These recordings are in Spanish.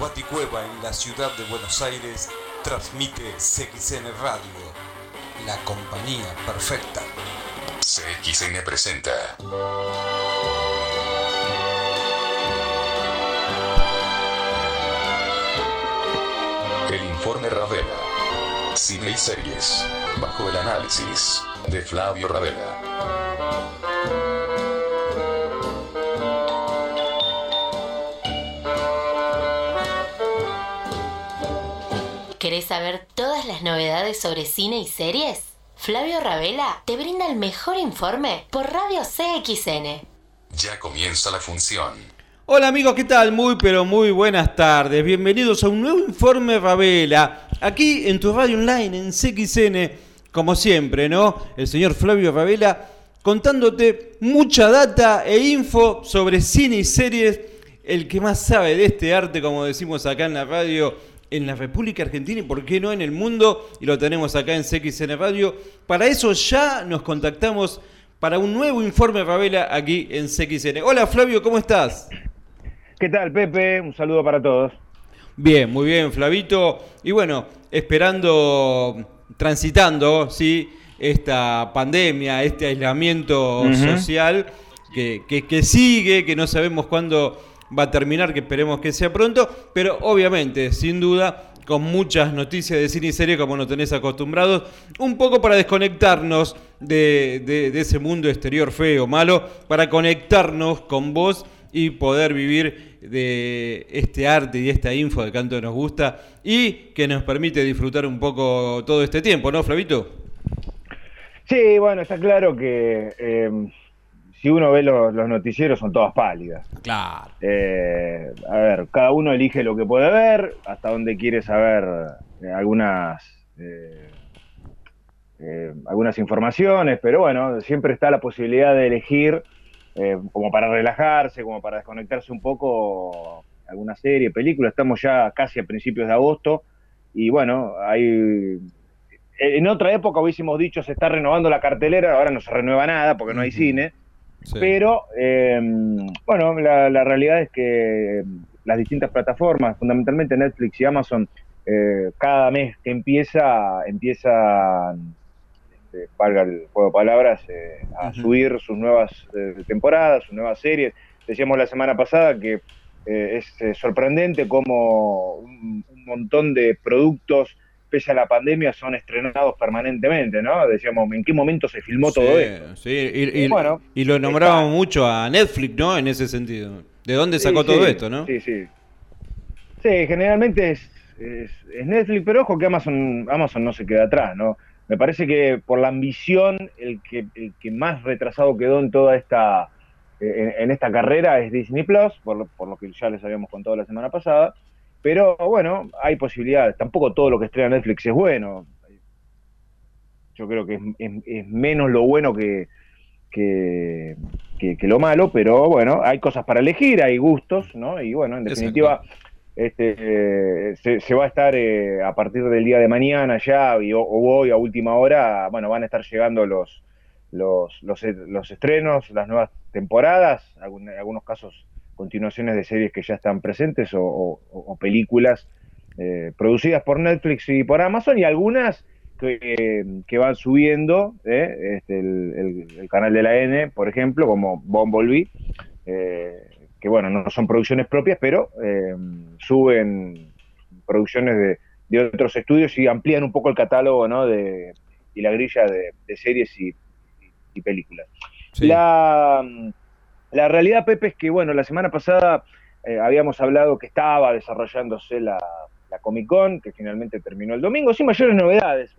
Baticueva en la ciudad de Buenos Aires, transmite CXN Radio, la compañía perfecta. CXN presenta. El informe Ravela. Cine y series. Bajo el análisis de Flavio Ravela. ¿Querés saber todas las novedades sobre cine y series? Flavio Ravela te brinda el mejor informe por Radio CXN. Ya comienza la función. Hola amigos, ¿qué tal? Muy pero muy buenas tardes. Bienvenidos a un nuevo informe Ravela. Aquí en tu radio online en CXN, como siempre, ¿no? El señor Flavio Ravela contándote mucha data e info sobre cine y series. El que más sabe de este arte, como decimos acá en la radio, en la República Argentina y por qué no en el mundo, y lo tenemos acá en CXN Radio. Para eso ya nos contactamos para un nuevo informe Ravela aquí en CXN. Hola Flavio, ¿cómo estás? ¿Qué tal, Pepe? Un saludo para todos. Bien, muy bien, Flavito. Y bueno, esperando, transitando, ¿sí? Esta pandemia, este aislamiento social que, que, que sigue, que no sabemos cuándo va a terminar, que esperemos que sea pronto, pero obviamente, sin duda, con muchas noticias de cine y serie como nos tenés acostumbrados, un poco para desconectarnos de, de, de ese mundo exterior feo, malo, para conectarnos con vos y poder vivir de este arte y esta info que tanto nos gusta y que nos permite disfrutar un poco todo este tiempo, ¿no, Flavito? Sí, bueno, está claro que eh, si uno ve los, los, noticieros son todas pálidas. Claro. Eh, a ver, cada uno elige lo que puede ver, hasta donde quiere saber eh, algunas eh, eh, algunas informaciones, pero bueno, siempre está la posibilidad de elegir como para relajarse, como para desconectarse un poco alguna serie, película. Estamos ya casi a principios de agosto y bueno, hay en otra época hubiésemos dicho se está renovando la cartelera, ahora no se renueva nada porque no hay cine. Sí. Pero, eh, bueno, la, la, realidad es que las distintas plataformas, fundamentalmente Netflix y Amazon, eh, cada mes que empieza, empiezan, este, valga el juego de palabras, eh, a uh -huh. subir sus nuevas temporadas, sus nuevas series. Decíamos la semana pasada que es sorprendente cómo un, un montón de productos pese a la pandemia, son estrenados permanentemente, ¿no? Decíamos, ¿en qué momento se filmó sí, todo esto? Sí, y, y, bueno, y lo nombrábamos mucho a Netflix, ¿no? En ese sentido. ¿De dónde sacó sí, todo sí, esto, no? Sí, sí. Sí, generalmente es, es, es, Netflix, pero ojo que Amazon, Amazon no se queda atrás, ¿no? Me parece que por la ambición, el que, el que más retrasado quedó en toda esta, en, en esta carrera es Disney Plus, por, por lo que ya les habíamos contado la semana pasada. Pero bueno, hay posibilidades. Tampoco todo lo que estrena Netflix es bueno. Yo creo que es, es, es menos lo bueno que, que, que, que, lo malo, pero bueno, hay cosas para elegir, hay gustos, ¿no? Y bueno, en definitiva, este, eh, se, se, va a estar eh, a partir del día de mañana ya, y, o, o, hoy a última hora, bueno, van a estar llegando los, los, los, los estrenos, las nuevas temporadas, en algunos casos continuaciones de series que ya están presentes o, o, o películas eh, producidas por Netflix y por Amazon y algunas que, que van subiendo, eh, este, el, el, el, canal de la N, por ejemplo, como Bumblebee, eh, que bueno, no son producciones propias, pero suben producciones de, de, otros estudios y amplían un poco el catálogo ¿no? de, y la grilla de, de series y, y películas. Sí. La la realidad, Pepe, es que, bueno, la semana pasada eh, habíamos hablado que estaba desarrollándose la, la, Comic Con, que finalmente terminó el domingo, sin mayores novedades.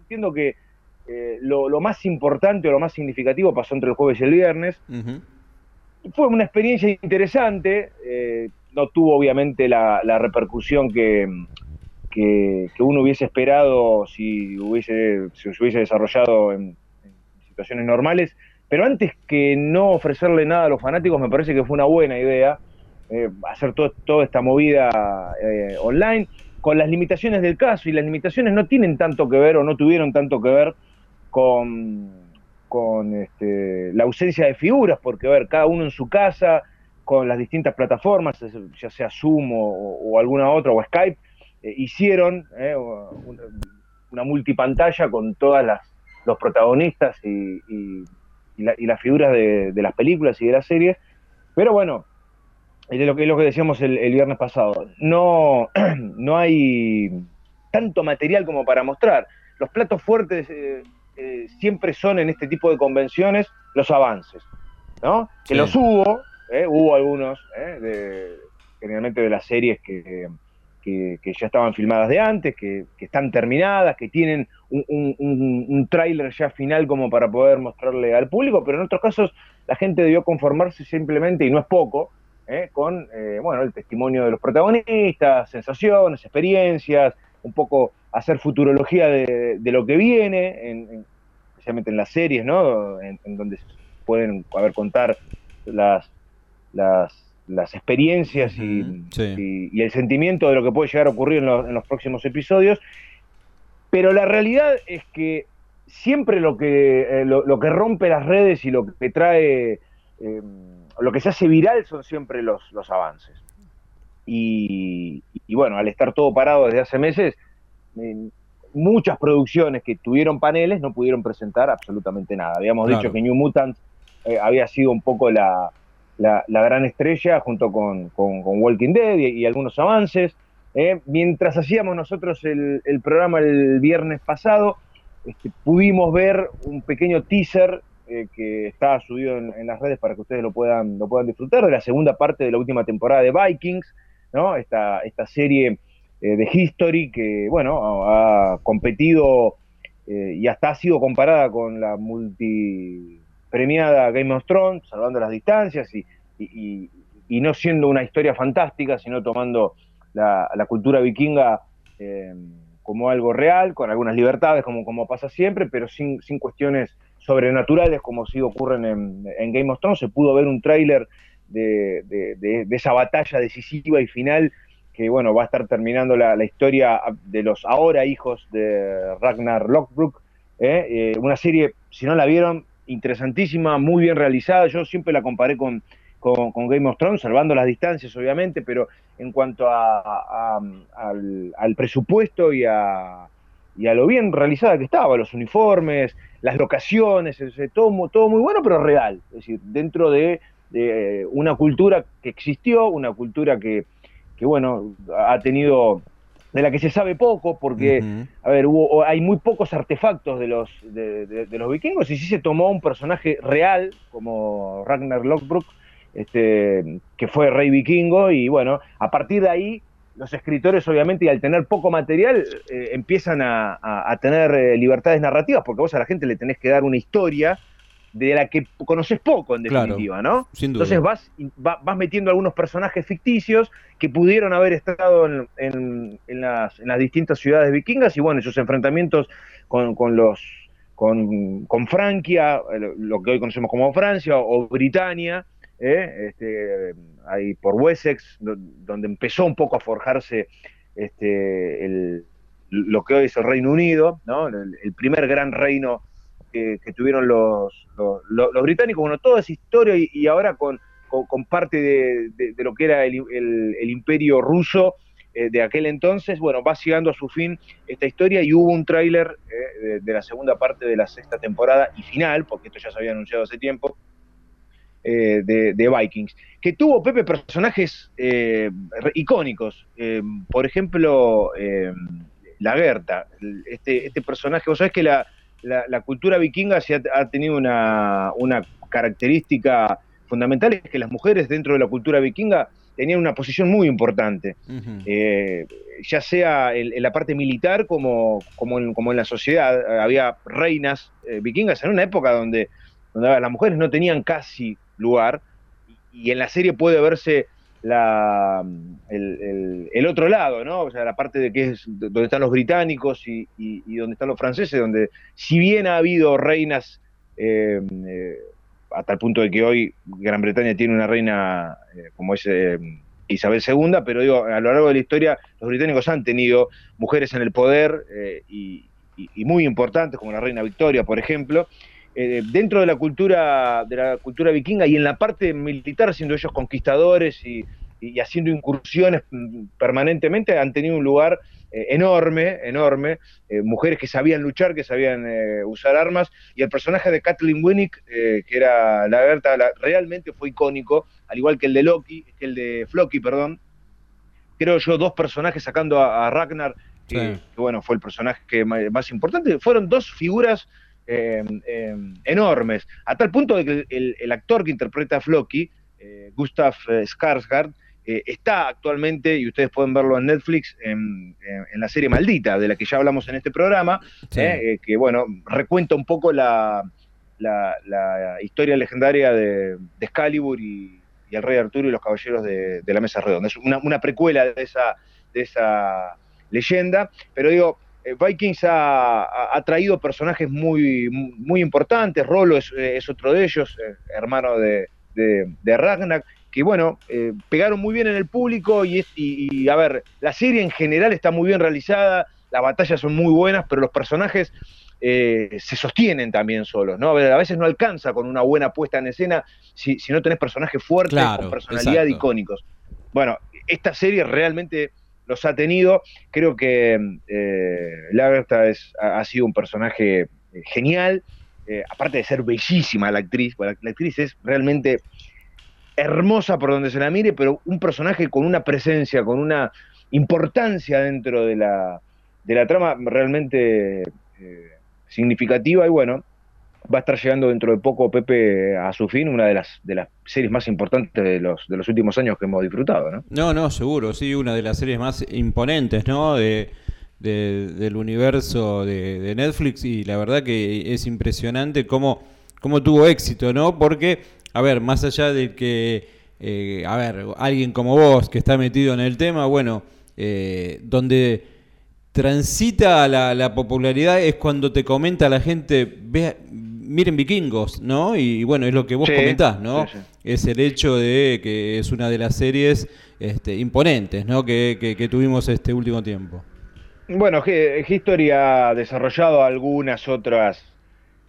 Entiendo que eh, lo, lo, más importante o lo más significativo pasó entre el jueves y el viernes. Uh -huh. Fue una experiencia interesante, eh, no tuvo obviamente la, la repercusión que, que, que, uno hubiese esperado si, hubiese, si se hubiese desarrollado en, en situaciones normales pero antes que no ofrecerle nada a los fanáticos, me parece que fue una buena idea eh, hacer toda esta movida eh, online, con las limitaciones del caso, y las limitaciones no tienen tanto que ver o no tuvieron tanto que ver con, este, la ausencia de figuras, porque a ver, cada uno en su casa, con las distintas plataformas, ya sea Zoom o, alguna otra, o Skype, eh, hicieron una, multipantalla con todas las los protagonistas y, las figuras de, las películas y de las series. Pero bueno, es lo que, lo que decíamos el, viernes pasado. No, no hay tanto material como para mostrar. Los platos fuertes eh, siempre son en este tipo de convenciones los avances, ¿no? Que los hubo, ¿eh? hubo algunos, ¿eh? generalmente de las series que, ya estaban filmadas de antes, que, están terminadas, que tienen un, tráiler ya final como para poder mostrarle al público, pero en otros casos la gente debió conformarse simplemente, y no es poco, ¿eh? con bueno, el testimonio de los protagonistas, sensaciones, experiencias, un poco hacer futurología de, lo que viene, especialmente en las series, ¿no? En, en donde pueden haber contar las, las, las experiencias y, el sentimiento de lo que puede llegar a ocurrir en, los próximos episodios. Pero la realidad es que siempre lo que, eh, lo, que rompe las redes y lo que trae, em, lo que se hace viral son siempre los, los avances. Y, bueno, al estar todo parado desde hace meses, muchas producciones que tuvieron paneles no pudieron presentar absolutamente nada. Habíamos dicho que New Mutant eh, había sido un poco la, la, gran estrella junto con, Walking Dead y, algunos avances. ¿eh? mientras hacíamos nosotros el, programa el viernes pasado, este, pudimos ver un pequeño teaser eh, que estaba subido en, las redes para que ustedes lo puedan, lo puedan disfrutar, de la segunda parte de la última temporada de Vikings, ¿no? esta, esta serie eh, de History que bueno, ha competido y hasta ha sido comparada con la multi premiada Game of Thrones, salvando las distancias y, no siendo una historia fantástica, sino tomando la, cultura vikinga eh, como algo real, con algunas libertades, como, como pasa siempre, pero sin, sin cuestiones sobrenaturales, como sí ocurren en, Game of Thrones. Se pudo ver un tráiler de, esa batalla decisiva y final que bueno, va a estar terminando la, historia de los ahora hijos de Ragnar Lockbrook. ¿eh? Eh, una serie, si no la vieron, interesantísima, muy bien realizada. Yo siempre la comparé con, con, Game of Thrones, salvando las distancias, obviamente, pero en cuanto a, al, presupuesto y a, y a lo bien realizada que estaba, los uniformes, las locaciones, todo, todo muy bueno, pero real. Es decir, dentro de, de una cultura que existió, una cultura que, que bueno, ha tenido de la que se sabe poco, porque, a ver, hubo, hay muy pocos artefactos de los, de, los vikingos, y sí se tomó un personaje real, como Ragnar Lothbrok, este, que fue rey vikingo, y bueno, a partir de ahí, los escritores, obviamente, y al tener poco material, eh, empiezan a, tener eh, libertades narrativas, porque vos a la gente le tenés que dar una historia de la que conoces poco, en definitiva, ¿no? Entonces vas, vas metiendo algunos personajes ficticios que pudieron haber estado en, las, distintas ciudades vikingas y bueno, esos enfrentamientos con, los con, con, Francia, lo que hoy conocemos como Francia o, Britania, ¿eh? este, ahí por Wessex, donde empezó un poco a forjarse este, lo que hoy es el Reino Unido, ¿no? el primer gran reino que, tuvieron los, los, británicos, bueno, toda esa historia y, ahora con, con, parte de, lo que era el, el, imperio ruso eh, de aquel entonces, bueno, va llegando a su fin esta historia y hubo un tráiler eh, de, la segunda parte de la sexta temporada y final, porque esto ya se había anunciado hace tiempo, eh, de, Vikings, que tuvo, Pepe, personajes icónicos, por ejemplo, la Gerta, este, este personaje, vos sabés que la, la, cultura vikinga se ha, tenido una, característica fundamental, es que las mujeres dentro de la cultura vikinga tenían una posición muy importante, eh, ya sea en, la parte militar como, como, en, la sociedad. Había reinas eh, vikingas en una época donde, donde las mujeres no tenían casi lugar, y en la serie puede verse la, el, otro lado, ¿no? O sea, la parte de que es donde están los británicos y, donde están los franceses, donde si bien ha habido reinas, eh, eh, hasta el punto de que hoy Gran Bretaña tiene una reina eh, como es Isabel II, pero digo, a lo largo de la historia los británicos han tenido mujeres en el poder y, muy importantes, como la reina Victoria, por ejemplo, dentro de la cultura de la cultura vikinga y en la parte militar, siendo ellos conquistadores y, y haciendo incursiones mm, permanentemente, han tenido un lugar eh, enorme, enorme, eh, mujeres que sabían luchar, que sabían eh, usar armas, y el personaje de Kathleen Winnick, que era la Berta, realmente fue icónico, al igual que el de Loki, que el de Floki, perdón. Creo yo dos personajes sacando a, Ragnar, que, bueno, fue el personaje más importante, fueron dos figuras enormes, a tal punto de que el, actor que interpreta a Floki, Gustav Skarsgård, eh, está actualmente, y ustedes pueden verlo en Netflix, en, la serie Maldita, de la que ya hablamos en este programa, eh, eh, que bueno, recuenta un poco la, historia legendaria de, Excalibur y, el Rey Arturo y los Caballeros de, la Mesa Redonda. Es una, precuela de esa, de esa leyenda, pero digo, Vikings ha, traído personajes muy, muy importantes, Rolo es, otro de ellos, hermano de, de Ragnar, que bueno, eh, pegaron muy bien en el público y, y, a ver, la serie en general está muy bien realizada, las batallas son muy buenas, pero los personajes eh, se sostienen también solos, ¿no? A, veces no alcanza con una buena puesta en escena si, no tenés personajes fuertes con personalidad icónicos. Bueno, esta serie realmente los ha tenido, creo que eh, Lagerta es, ha, sido un personaje eh, genial, aparte de ser bellísima la actriz, la actriz es realmente hermosa por donde se la mire, pero un personaje con una presencia, con una importancia dentro de la, de la trama realmente eh, significativa y bueno, va a estar llegando dentro de poco Pepe a su fin, una de las, de las series más importantes de los, de los últimos años que hemos disfrutado, ¿no? No, no, seguro, sí, una de las series más imponentes, ¿no? De, del universo de, Netflix y la verdad que es impresionante cómo, cómo tuvo éxito, ¿no? Porque a ver, más allá de que, eh, a ver, alguien como vos que está metido en el tema, bueno, eh, donde transita la, popularidad es cuando te comenta la gente, ve, miren vikingos, ¿no? Y, bueno, es lo que vos comentás, ¿no? Es el hecho de que es una de las series este, imponentes, ¿no? Que, que, tuvimos este último tiempo. Bueno, History ha desarrollado algunas otras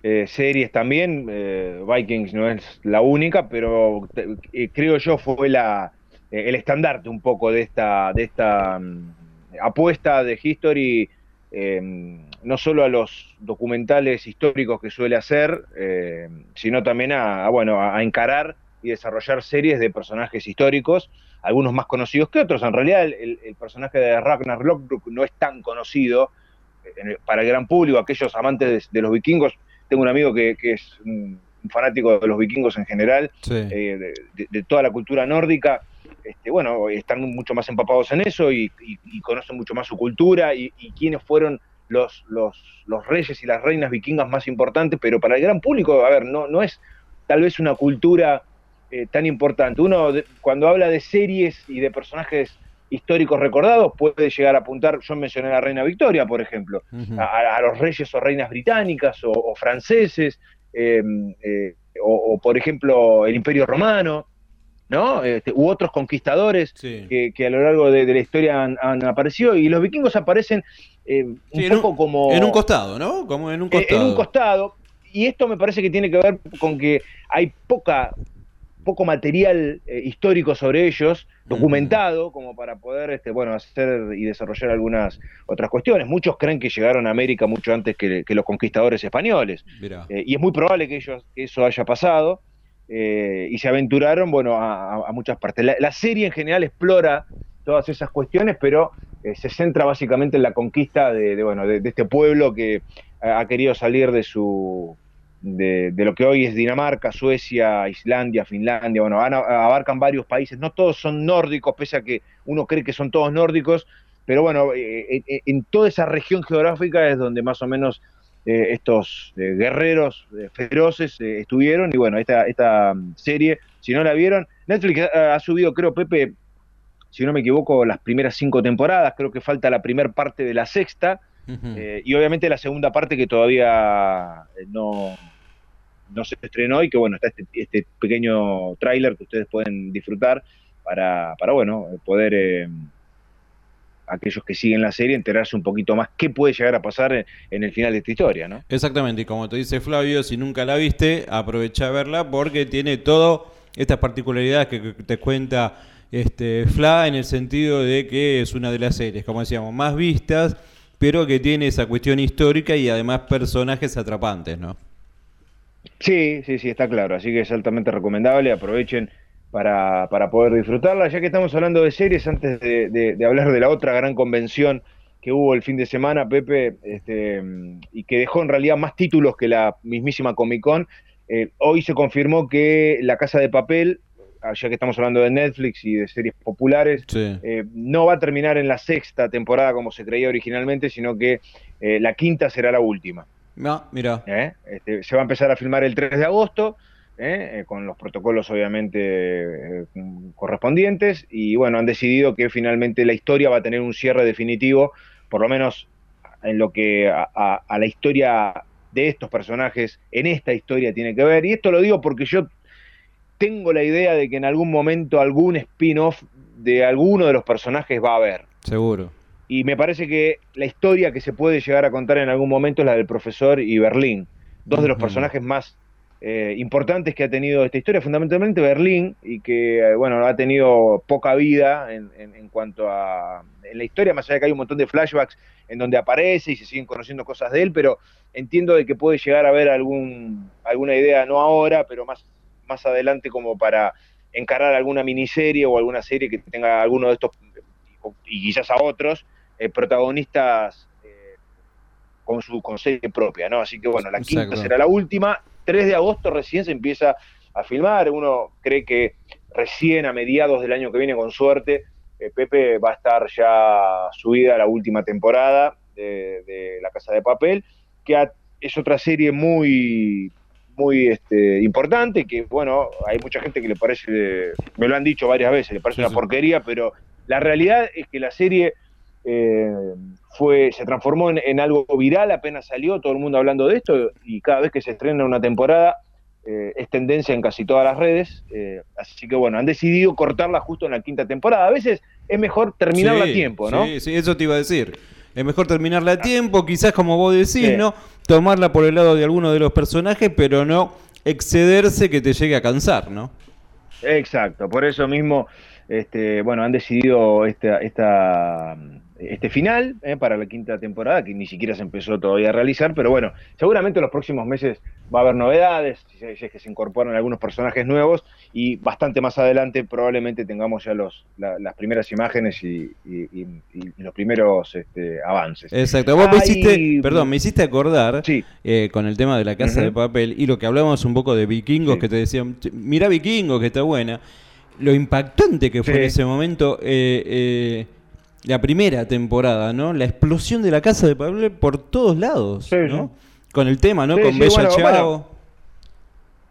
eh, series también. Eh, Vikings no es la única, pero eh, creo yo fue la, el estandarte un poco de esta, de esta mm, apuesta de History, no solo a los documentales históricos que suele hacer, sino también a, bueno, a encarar y desarrollar series de personajes históricos, algunos más conocidos que otros. En realidad el, personaje de Ragnar Lothbrok no es tan conocido para el gran público, aquellos amantes de los vikingos tengo un amigo que, es un, fanático de los vikingos en general, eh, de, toda la cultura nórdica. Este, bueno, están mucho más empapados en eso y, conocen mucho más su cultura y, quiénes fueron los, los, los, reyes y las reinas vikingas más importantes, pero para el gran público, a ver, no, no es tal vez una cultura eh, tan importante. Uno cuando habla de series y de personajes históricos recordados puede llegar a apuntar, yo mencioné a la reina Victoria, por ejemplo, a, los reyes o reinas británicas o, franceses, em, eh, o, por ejemplo el Imperio Romano, ¿no? Este, u otros conquistadores que, a lo largo de, la historia han, aparecido, y los vikingos aparecen eh, un poco como... En un costado, ¿no? Como en un costado. Eh, en un costado, y esto me parece que tiene que ver con que hay poca poco material eh, histórico sobre ellos, documentado, como para poder este, bueno, hacer y desarrollar algunas otras cuestiones. Muchos creen que llegaron a América mucho antes que, los conquistadores españoles. Eh, y es muy probable que, ellos, eso haya pasado. Eh, y se aventuraron, bueno, a, muchas partes. La, serie en general explora todas esas cuestiones, pero se centra básicamente en la conquista de, bueno, de este pueblo que ha querido salir de su de, lo que hoy es Dinamarca, Suecia, Islandia, Finlandia, bueno, abarcan varios países, no todos son nórdicos, pese a que uno cree que son todos nórdicos, pero bueno, eh, eh, en toda esa región geográfica es donde más o menos eh, estos guerreros feroces estuvieron, y bueno, esta, esta mm, serie, si no la vieron, Netflix ha, subido, creo, Pepe, si no me equivoco, las primeras cinco temporadas, creo que falta la primera parte de la sexta, y obviamente la segunda parte que todavía no, no se estrenó y que bueno, está este, este pequeño tráiler que ustedes pueden disfrutar para, para bueno, poder eh, aquellos que siguen la serie enterarse un poquito más qué puede llegar a pasar en, el final de esta historia, ¿no? Exactamente, y como te dice Flavio, si nunca la viste, aprovecha a verla porque tiene todo estas particularidades que te cuenta este Fla en el sentido de que es una de las series, como decíamos, más vistas, pero que tiene esa cuestión histórica y además personajes atrapantes, ¿no? Sí, sí, sí, está claro, así que es altamente recomendable, aprovechen para, para poder disfrutarla. Ya que estamos hablando de series, antes de, hablar de la otra gran convención que hubo el fin de semana, Pepe, este, y que dejó en realidad más títulos que la mismísima Comic Con, eh, hoy se confirmó que La Casa de Papel, ah, ya que estamos hablando de Netflix y de series populares, eh, no va a terminar en la sexta temporada como se creía originalmente, sino que eh, la quinta será la última. No, mira. Este, se va a empezar a filmar el 3 de agosto. ¿Eh? Eh, con los protocolos obviamente eh, correspondientes y bueno, han decidido que finalmente la historia va a tener un cierre definitivo, por lo menos en lo que a, la historia de estos personajes en esta historia tiene que ver. Y esto lo digo porque yo tengo la idea de que en algún momento algún spin-off de alguno de los personajes va a haber. Seguro. Y me parece que la historia que se puede llegar a contar en algún momento es la del profesor y Berlín, dos de los personajes más eh, importantes que ha tenido esta historia, fundamentalmente Berlín, y que, eh, bueno, ha tenido poca vida en, cuanto a en la historia, más allá de que hay un montón de flashbacks en donde aparece y se siguen conociendo cosas de él, pero entiendo de que puede llegar a haber algún, alguna idea, no ahora, pero más, más adelante como para encarar alguna miniserie o alguna serie que tenga alguno de estos, y quizás a otros, eh, protagonistas con su con serie propia, ¿no? Así que bueno, la quinta será la última 3 de agosto recién se empieza a filmar, uno cree que recién a mediados del año que viene, con suerte, eh, Pepe va a estar ya subida a la última temporada de, La Casa de Papel, que es otra serie muy muy este, importante, que bueno, hay mucha gente que le parece, me lo han dicho varias veces, le parece una porquería, pero la realidad es que la serie eh, fue, se transformó en, algo viral, apenas salió, todo el mundo hablando de esto, y cada vez que se estrena una temporada eh, es tendencia en casi todas las redes, eh, así que bueno, han decidido cortarla justo en la quinta temporada. A veces es mejor terminarla a tiempo, ¿no? Sí, sí, eso te iba a decir. Es mejor terminarla a tiempo, quizás como vos decís, ¿no? Tomarla por el lado de alguno de los personajes, pero no excederse que te llegue a cansar, ¿no? Exacto, por eso mismo, este, bueno, han decidido esta, esta este final eh, para la quinta temporada, que ni siquiera se empezó todavía a realizar, pero bueno, seguramente en los próximos meses va a haber novedades, si es que se incorporan algunos personajes nuevos, y bastante más adelante probablemente tengamos ya los, las primeras imágenes y, los primeros este, avances. Exacto, vos me hiciste, perdón, me hiciste acordar eh, con el tema de la casa de papel y lo que hablábamos un poco de vikingos, que te decían, mira vikingos, que está buena. Lo impactante que fue en ese momento, eh, eh la primera temporada, ¿no? La explosión de la casa de Pablo por todos lados, ¿no? Con el tema, ¿no? Con Bella Chao.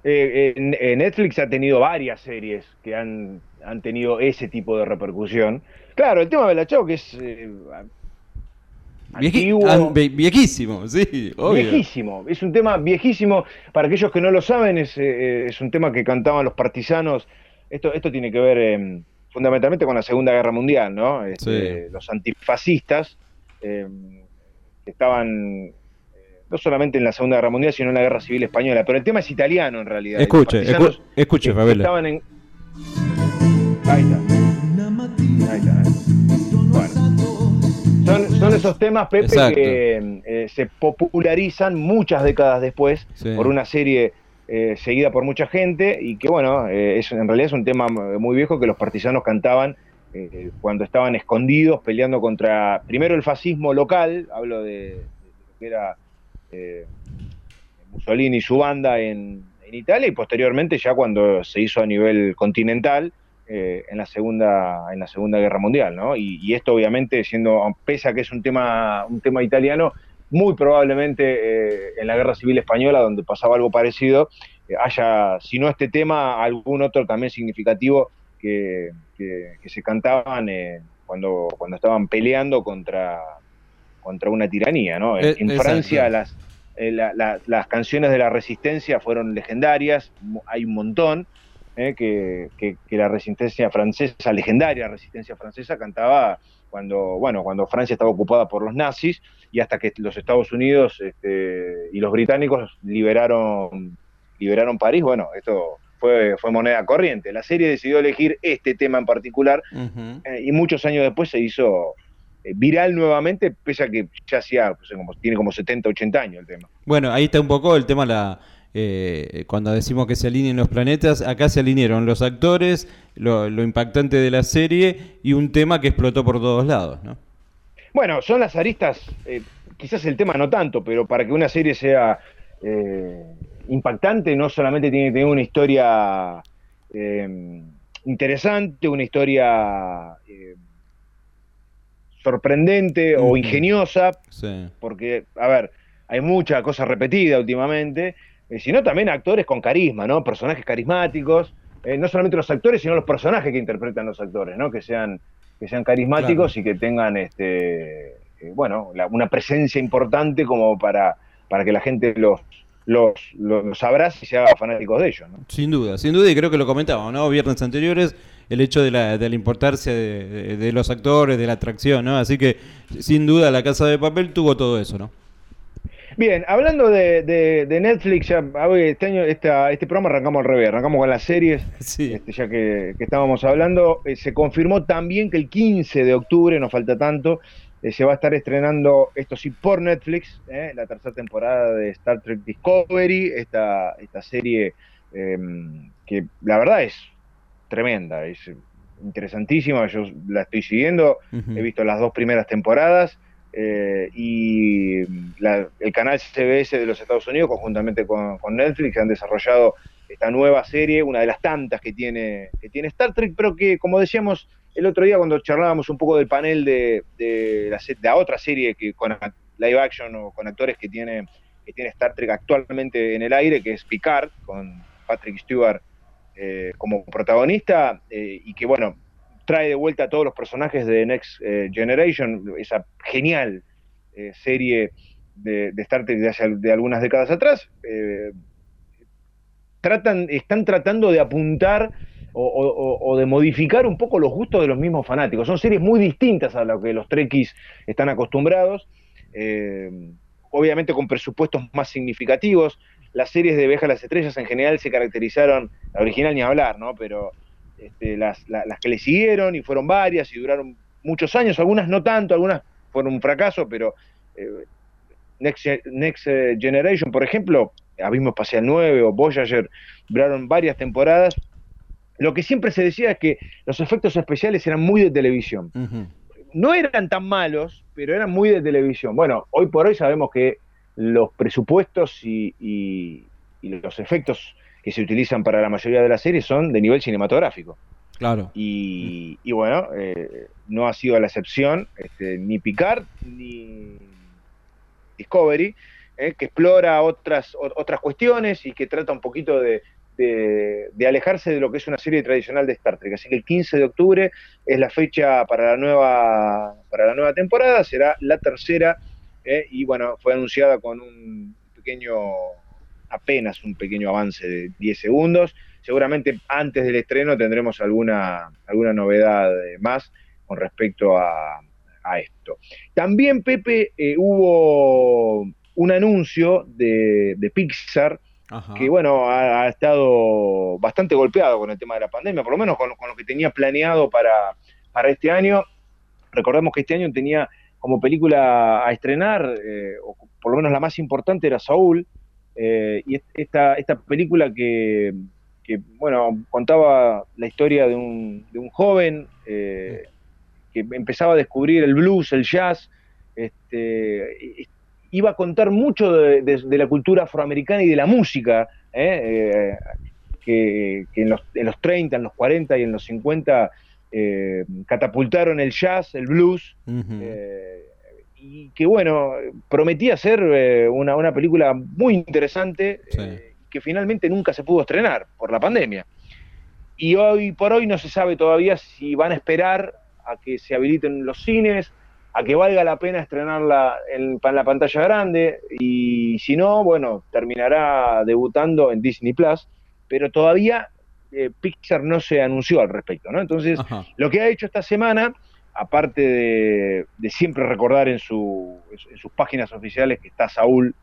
Eh, Netflix ha tenido varias series que han, han, tenido ese tipo de repercusión. Claro, el tema de Bella Chao que es... Eh, viejísimo, sí, obvio. Viejísimo, es un tema viejísimo. Para aquellos que no lo saben, es, eh, es un tema que cantaban los partisanos. Esto, esto tiene que ver... Eh, fundamentalmente con la Segunda Guerra Mundial, ¿no? Este, los antifascistas eh, estaban eh, no solamente en la Segunda Guerra Mundial, sino en la Guerra Civil Española. Pero el tema es italiano en realidad. Escuche, escuche, Fabela. Estaban en... Ahí está. Ahí está. ¿eh? Bueno. Son, esos temas, Pepe, que se popularizan muchas décadas después por una serie eh, seguida por mucha gente y que bueno, eh, es, en realidad es un tema muy viejo que los partisanos cantaban eh, cuando estaban escondidos peleando contra, primero el fascismo local, hablo de, lo que era Mussolini y su banda en, Italia y posteriormente ya cuando se hizo a nivel continental en, la segunda, en la Segunda Guerra Mundial, ¿no? Y, esto obviamente siendo, pese a que es un tema, un tema italiano, muy probablemente eh, en la Guerra Civil Española, donde pasaba algo parecido, eh, haya, si no este tema, algún otro también significativo que, se cantaban eh, cuando, cuando estaban peleando contra, contra una tiranía. ¿no? En, Francia las, las canciones de la resistencia fueron legendarias, hay un montón. eh, que, la resistencia francesa, legendaria resistencia francesa, cantaba cuando, bueno, cuando Francia estaba ocupada por los nazis y hasta que los Estados Unidos este, y los británicos liberaron, liberaron París, bueno, esto fue, fue moneda corriente. La serie decidió elegir este tema en particular eh, y muchos años después se hizo eh, viral nuevamente, pese a que ya hacía, pues, como, tiene como 70, 80 años el tema. Bueno, ahí está un poco el tema, la eh, cuando decimos que se alineen los planetas, acá se alinearon los actores, lo, impactante de la serie y un tema que explotó por todos lados, ¿no? Bueno, son las aristas, eh, quizás el tema no tanto, pero para que una serie sea impactante no solamente tiene que tener una historia interesante, una historia sorprendente o ingeniosa, porque, a ver, hay mucha cosa repetida últimamente, eh, sino también actores con carisma, ¿no? Personajes carismáticos, eh, no solamente los actores, sino los personajes que interpretan los actores, ¿no? Que sean, que sean carismáticos y que tengan, este, eh, bueno, una presencia importante como para, para que la gente los, los, los, abrace y se haga fanáticos de ellos. ¿no? Sin duda, sin duda, y creo que lo comentábamos, ¿no? Viernes anteriores, el hecho de la, de la importancia de, los actores, de la atracción, ¿no? Así que, sin duda, la Casa de Papel tuvo todo eso, ¿no? Bien, hablando de, Netflix, ya, este año este programa arrancamos al revés, arrancamos con las series, este, ya que, estábamos hablando, eh, se confirmó también que el 15 de octubre, no falta tanto, eh, se va a estar estrenando, esto sí, por Netflix, eh, la tercera temporada de Star Trek Discovery, esta, esta serie em, que la verdad es tremenda, es interesantísima, yo la estoy siguiendo, he visto las dos primeras temporadas eh, y el canal CBS de los Estados Unidos, conjuntamente con, Netflix, han desarrollado esta nueva serie, una de las tantas que tiene, que tiene Star Trek, pero que, como decíamos el otro día cuando charlábamos un poco del panel de, de, la, de otra serie que con live action o con actores que tiene, que tiene Star Trek actualmente en el aire, que es Picard, con Patrick Stewart eh, como protagonista, eh, y que bueno, trae de vuelta a todos los personajes de Next eh, Generation, esa genial serie de, Star Trek de, hace, algunas décadas atrás. tratan, están tratando de apuntar o, de modificar un poco los gustos de los mismos fanáticos. Son series muy distintas a lo que los Trekkies están acostumbrados, eh, obviamente con presupuestos más significativos. Las series de Veja las Estrellas en general se caracterizaron, la original ni hablar, ¿no? Pero este, las, que le siguieron y fueron varias y duraron muchos años, algunas no tanto, algunas fueron un fracaso, pero eh, Next, Next eh, Generation, por ejemplo, Abismo Espacial 9 o Voyager duraron varias temporadas lo que siempre se decía es que los efectos especiales eran muy de televisión. No eran tan malos, pero eran muy de televisión. Bueno, hoy por hoy sabemos que los presupuestos y, los efectos que se utilizan para la mayoría de las series son de nivel cinematográfico. Claro. Y, bueno, eh, no ha sido la excepción este, ni Picard ni Discovery, eh, que explora otras, otras cuestiones y que trata un poquito de, de, alejarse de lo que es una serie tradicional de Star Trek. Así que el 15 de octubre es la fecha para la nueva, para la nueva temporada, será la tercera, eh, y bueno, fue anunciada con un pequeño, apenas un pequeño avance de 10 segundos. Seguramente antes del estreno tendremos alguna, alguna novedad más con respecto a, esto. También, Pepe, eh, hubo un anuncio de, de Pixar que bueno, ha, estado bastante golpeado con el tema de la pandemia, por lo menos con, lo que tenía planeado para, para este año. Recordemos que este año tenía como película a estrenar, eh, o por lo menos la más importante era Saúl, eh, y esta, esta película que, bueno, contaba la historia de un, de un joven eh, que empezaba a descubrir el blues, el jazz, este, iba a contar mucho de, la cultura afroamericana y de la música, ¿eh? Eh, que, en, los, en, los, 30, en los 40 y en los 50 eh, catapultaron el jazz, el blues, y que bueno, prometía ser una, una, película muy interesante, que finalmente nunca se pudo estrenar por la pandemia. Y hoy por hoy no se sabe todavía si van a esperar a que se habiliten los cines, a que valga la pena estrenarla en, la pantalla grande y si no, bueno, terminará debutando en Disney Plus, pero todavía eh, Pixar no se anunció al respecto, ¿no? Entonces, lo que ha hecho esta semana, aparte de, siempre recordar en, su, en, sus páginas oficiales que está Saúl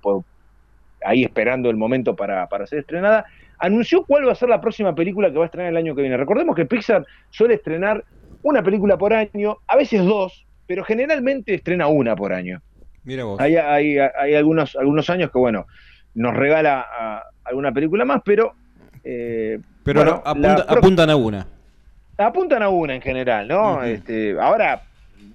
ahí esperando el momento para, para ser estrenada, anunció cuál va a ser la próxima película que va a estrenar el año que viene. Recordemos que Pixar suele estrenar una película por año, a veces dos, pero generalmente estrena una por año. Mira vos. Hay, hay, hay algunos, algunos años que, bueno, nos regala alguna película más, pero... Eh, pero apuntan a una. Apuntan a una en general, ¿no? este, ahora,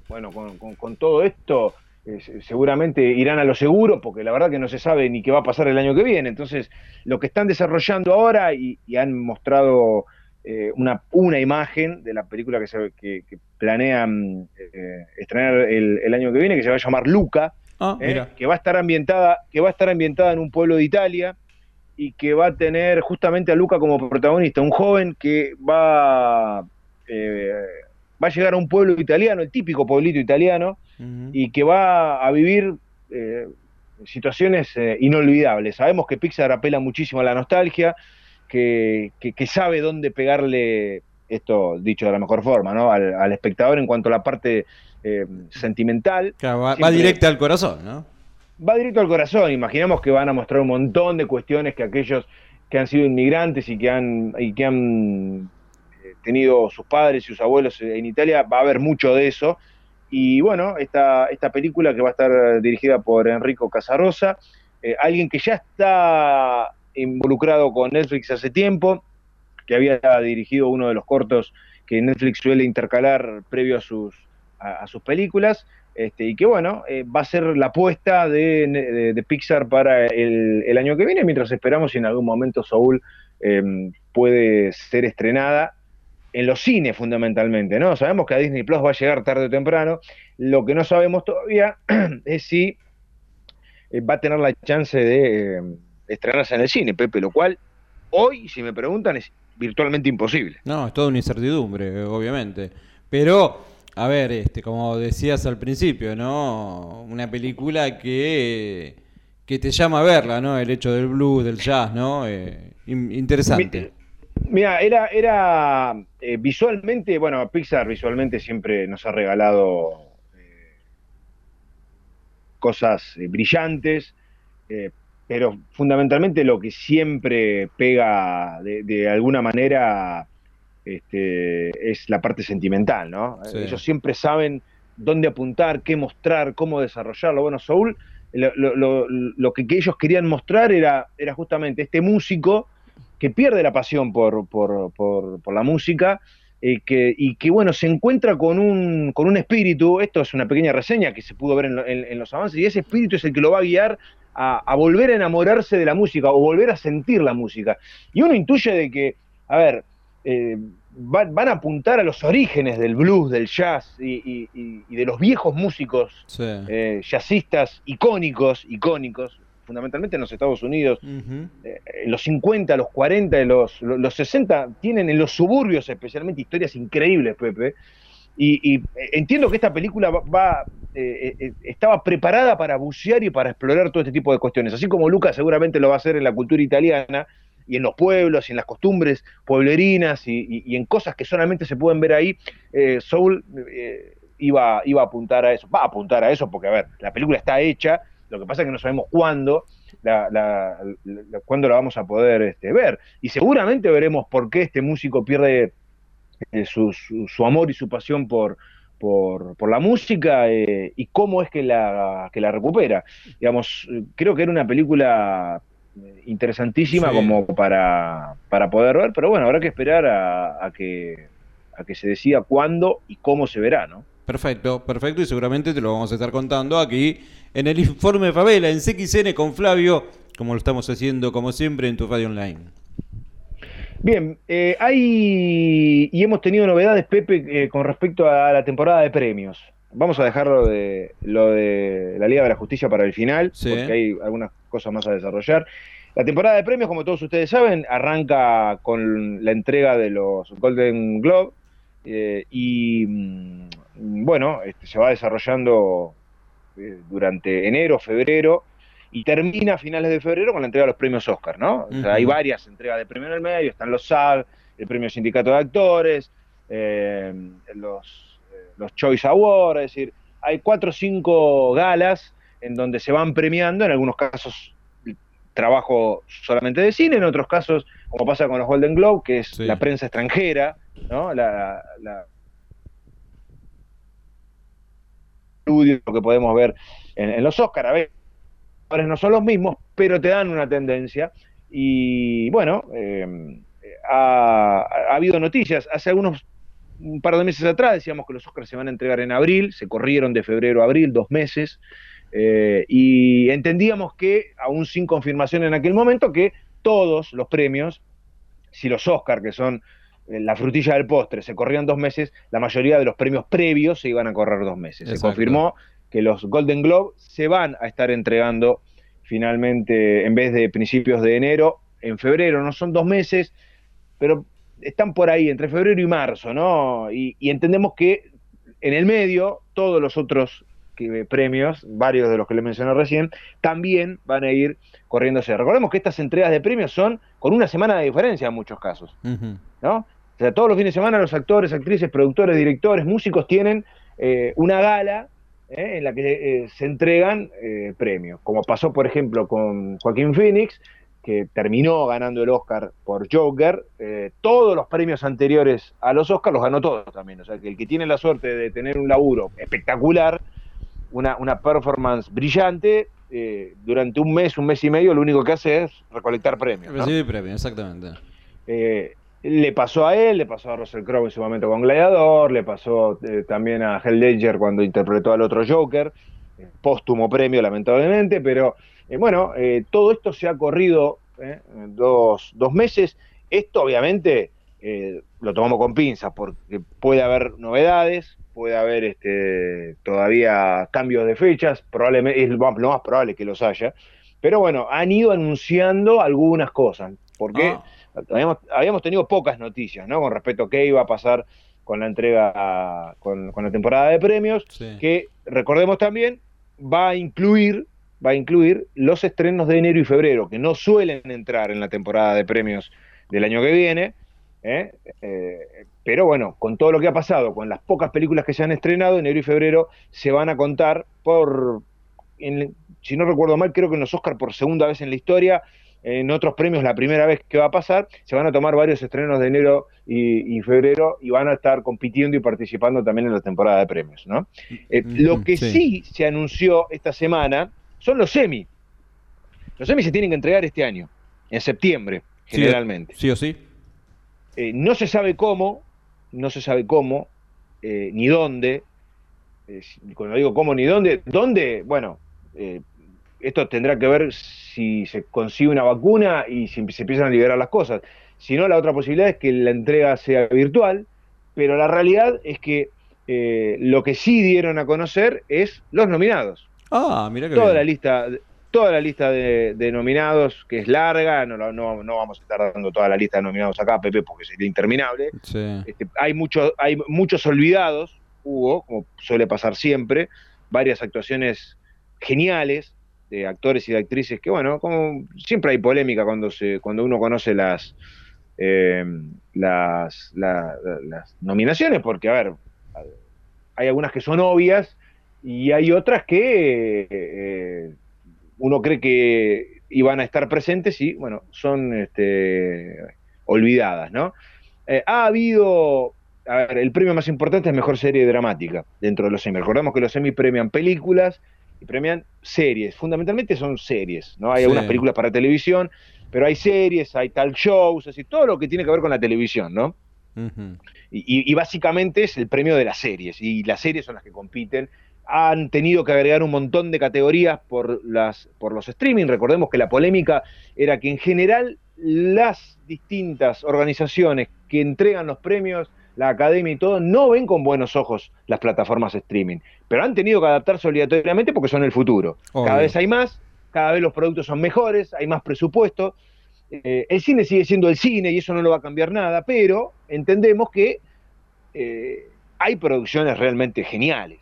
bueno, con, todo esto, eh, seguramente irán a lo seguro, porque la verdad que no se sabe ni qué va a pasar el año que viene. Entonces, lo que están desarrollando ahora y, han mostrado eh, una, una imagen de la película que, se, que, planean estrenar el, el, año que viene, que se va a llamar Luca, Ah, ¿eh? que va a estar ambientada, que va a estar ambientada en un pueblo de Italia y que va a tener justamente a Luca como protagonista, un joven que va, eh, va a llegar a un pueblo italiano, el típico pueblito italiano, y que va a vivir eh, situaciones inolvidables. Sabemos que Pixar apela muchísimo a la nostalgia, que, que, sabe dónde pegarle esto dicho de la mejor forma, ¿no? Al, al, espectador en cuanto a la parte eh, sentimental. va, directo al corazón, ¿no? Va directo al corazón. Imaginamos que van a mostrar un montón de cuestiones que aquellos que han sido inmigrantes y que han, y que han eh, tenido sus padres y sus abuelos en Italia, va a haber mucho de eso. Y bueno, esta, esta película que va a estar dirigida por Enrico Casarosa, eh, alguien que ya está involucrado con Netflix hace tiempo, que había dirigido uno de los cortos que Netflix suele intercalar previo a sus, a, sus películas. Este, y que bueno, eh, va a ser la apuesta de, Pixar para el, año que viene, mientras esperamos si en algún momento Soul em, puede ser estrenada en los cines fundamentalmente, ¿no? Sabemos que a Disney Plus va a llegar tarde o temprano, lo que no sabemos todavía es si eh, va a tener la chance de em, estrenarse en el cine, Pepe, lo cual hoy, si me preguntan, es virtualmente imposible. No, es toda una incertidumbre, obviamente. Pero a ver, este, como decías al principio, ¿no? Una película que, que te llama a verla, ¿no? El hecho del blues, del jazz, ¿no? Eh, interesante. Mira, era, era eh, visualmente, bueno, Pixar visualmente siempre nos ha regalado eh, cosas brillantes, pero fundamentalmente lo que siempre pega de, de alguna manera este, es la parte sentimental, ¿no? Ellos siempre saben dónde apuntar, qué mostrar, cómo desarrollarlo. Bueno, Soul, lo, que, ellos querían mostrar era, era justamente este músico que pierde la pasión por, por, la música eh, que, y que, bueno, se encuentra con un, con un espíritu, esto es una pequeña reseña que se pudo ver en, los avances, y ese espíritu es el que lo va a guiar a, a, volver a enamorarse de la música o volver a sentir la música. Y uno intuye de que, a ver, eh, van, a apuntar a los orígenes del blues, del jazz y, de los viejos músicos eh, jazzistas icónicos, icónicos, fundamentalmente en los Estados Unidos, eh, en los 50, los 40, los, los 60, tienen en los suburbios especialmente historias increíbles, Pepe. Y, entiendo que esta película va, estaba preparada para bucear y para explorar todo este tipo de cuestiones, así como Lucas seguramente lo va a hacer en la cultura italiana, y en los pueblos y en las costumbres pueblerinas y, en cosas que solamente se pueden ver ahí, eh, Soul eh, iba, iba a apuntar a eso, va a apuntar a eso porque, a ver, la película está hecha, lo que pasa es que no sabemos cuándo, la, la, cuándo la vamos a poder este, ver. Y seguramente veremos por qué este músico pierde eh, su, su, amor y su pasión por, por, por la música y cómo es que la, que la recupera. Digamos, creo que era una película interesantísima como para, para poder ver, pero bueno, habrá que esperar a, que, a que se decida cuándo y cómo se verá, ¿no? Perfecto, perfecto, y seguramente te lo vamos a estar contando aquí en el informe Favela, en CXN con Flavio, como lo estamos haciendo como siempre en tu radio online. Bien, eh, hay y hemos tenido novedades, Pepe, eh, con respecto a la temporada de premios. Vamos a dejarlo de lo de la Liga de la Justicia para el final, porque hay algunas cosas más a desarrollar. La temporada de premios, como todos ustedes saben, arranca con la entrega de los Golden Globe eh, y mm, bueno, este, se va desarrollando eh, durante enero, febrero y termina a finales de febrero con la entrega de los premios Oscar, ¿no? hay varias entregas de premios en el medio, están los SAG, el premio Sindicato de Actores, eh, los, los Choice Awards, es decir, hay cuatro o cinco galas en donde se van premiando, en algunos casos trabajo solamente de cine, en otros casos, como pasa con los Golden Globe, que es la prensa extranjera, ¿no? La, la lo que podemos ver en, los Oscars, a veces no son los mismos, pero te dan una tendencia. Y bueno, eh, ha, ha, habido noticias. Hace algunos un par de meses atrás decíamos que los Oscars se van a entregar en abril, se corrieron de febrero a abril, dos meses. Eh, y entendíamos que, aún sin confirmación en aquel momento, que todos los premios, si los Oscars, que son la frutilla del postre, se corrían dos meses, la mayoría de los premios previos se iban a correr dos meses. Se confirmó que los Golden Globe se van a estar entregando finalmente, en vez de principios de enero, en febrero, no son dos meses, pero están por ahí, entre febrero y marzo, ¿no? y entendemos que en el medio, todos los otros premios, varios de los que le mencioné recién, también van a ir corriéndose. Recordemos que estas entregas de premios son con una semana de diferencia en muchos casos, ¿no? O sea, todos los fines de semana los actores, actrices, productores, directores, músicos tienen eh, una gala eh, en la que eh, se entregan premios, como pasó, por ejemplo, con Joaquín Phoenix, que terminó ganando el Oscar por Joker, todos los premios anteriores a los Oscars los ganó todos también. O sea, que el que tiene la suerte de tener un laburo espectacular, una, una performance brillante, eh, durante un mes, un mes y medio, lo único que hace es recolectar premios. Recibir premios, exactamente. Eh, le pasó a él, le pasó a Russell Crowe en su momento con Gladiador, le pasó eh, también a Hell Ledger cuando interpretó al otro Joker, póstumo premio lamentablemente, pero bueno, todo esto se ha corrido dos, dos meses. Esto obviamente lo tomamos con pinzas porque puede haber novedades, puede haber este, todavía cambios de fechas, probablemente es lo más probable que los haya, pero bueno, han ido anunciando algunas cosas, porque ah. Habíamos, tenido pocas noticias, ¿no? Con respecto a qué iba a pasar con la entrega, con, la temporada de premios, que recordemos también va a incluir va a incluir los estrenos de enero y febrero, que no suelen entrar en la temporada de premios del año que viene, ¿eh? Eh, pero bueno, con todo lo que ha pasado, con las pocas películas que se han estrenado, enero y febrero se van a contar por, si no recuerdo mal, creo que en los Oscars por segunda vez en la historia, en otros premios la primera vez que va a pasar, se van a tomar varios estrenos de enero y, febrero y van a estar compitiendo y participando también en la temporada de premios. ¿no? Eh, lo que sí. se anunció esta semana son los semi. Los semi se tienen que entregar este año, en septiembre, generalmente. sí o sí. Eh, no se sabe cómo, no se sabe cómo, eh, ni dónde. Cuando digo cómo ni dónde, ¿dónde? Bueno, esto tendrá que ver si se consigue una vacuna y si se empiezan a liberar las cosas. Si no, la otra posibilidad es que la entrega sea virtual, pero la realidad es que lo que sí dieron a conocer es los nominados. Ah, mira que Toda la lista toda la lista de, nominados, que es larga, no, no, no, vamos a estar dando toda la lista de nominados acá, Pepe, porque sería interminable. Este, hay, muchos hay muchos olvidados, hubo, como suele pasar siempre, varias actuaciones geniales de actores y de actrices que, bueno, como siempre hay polémica cuando, se, cuando uno conoce las, eh, las, nominaciones, porque, a ver, hay algunas que son obvias y hay otras que... Eh, uno cree que iban a estar presentes y, bueno, son este, olvidadas, ¿no? Eh, ha habido, a ver, el premio más importante es Mejor Serie Dramática dentro de los Emmy. Recordemos que los Emmy premian películas y premian series, fundamentalmente son series, ¿no? Hay algunas películas para televisión, pero hay series, hay tal shows, así, todo lo que tiene que ver con la televisión, ¿no? y, y, básicamente es el premio de las series, y las series son las que compiten han tenido que agregar un montón de categorías por, las, por los streaming. Recordemos que la polémica era que en general las distintas organizaciones que entregan los premios, la academia y todo, no ven con buenos ojos las plataformas streaming, pero han tenido que adaptarse obligatoriamente porque son el futuro. Cada vez hay más, cada vez los productos son mejores, hay más presupuesto. Eh, el cine sigue siendo el cine y eso no lo va a cambiar nada, pero entendemos que eh, hay producciones realmente geniales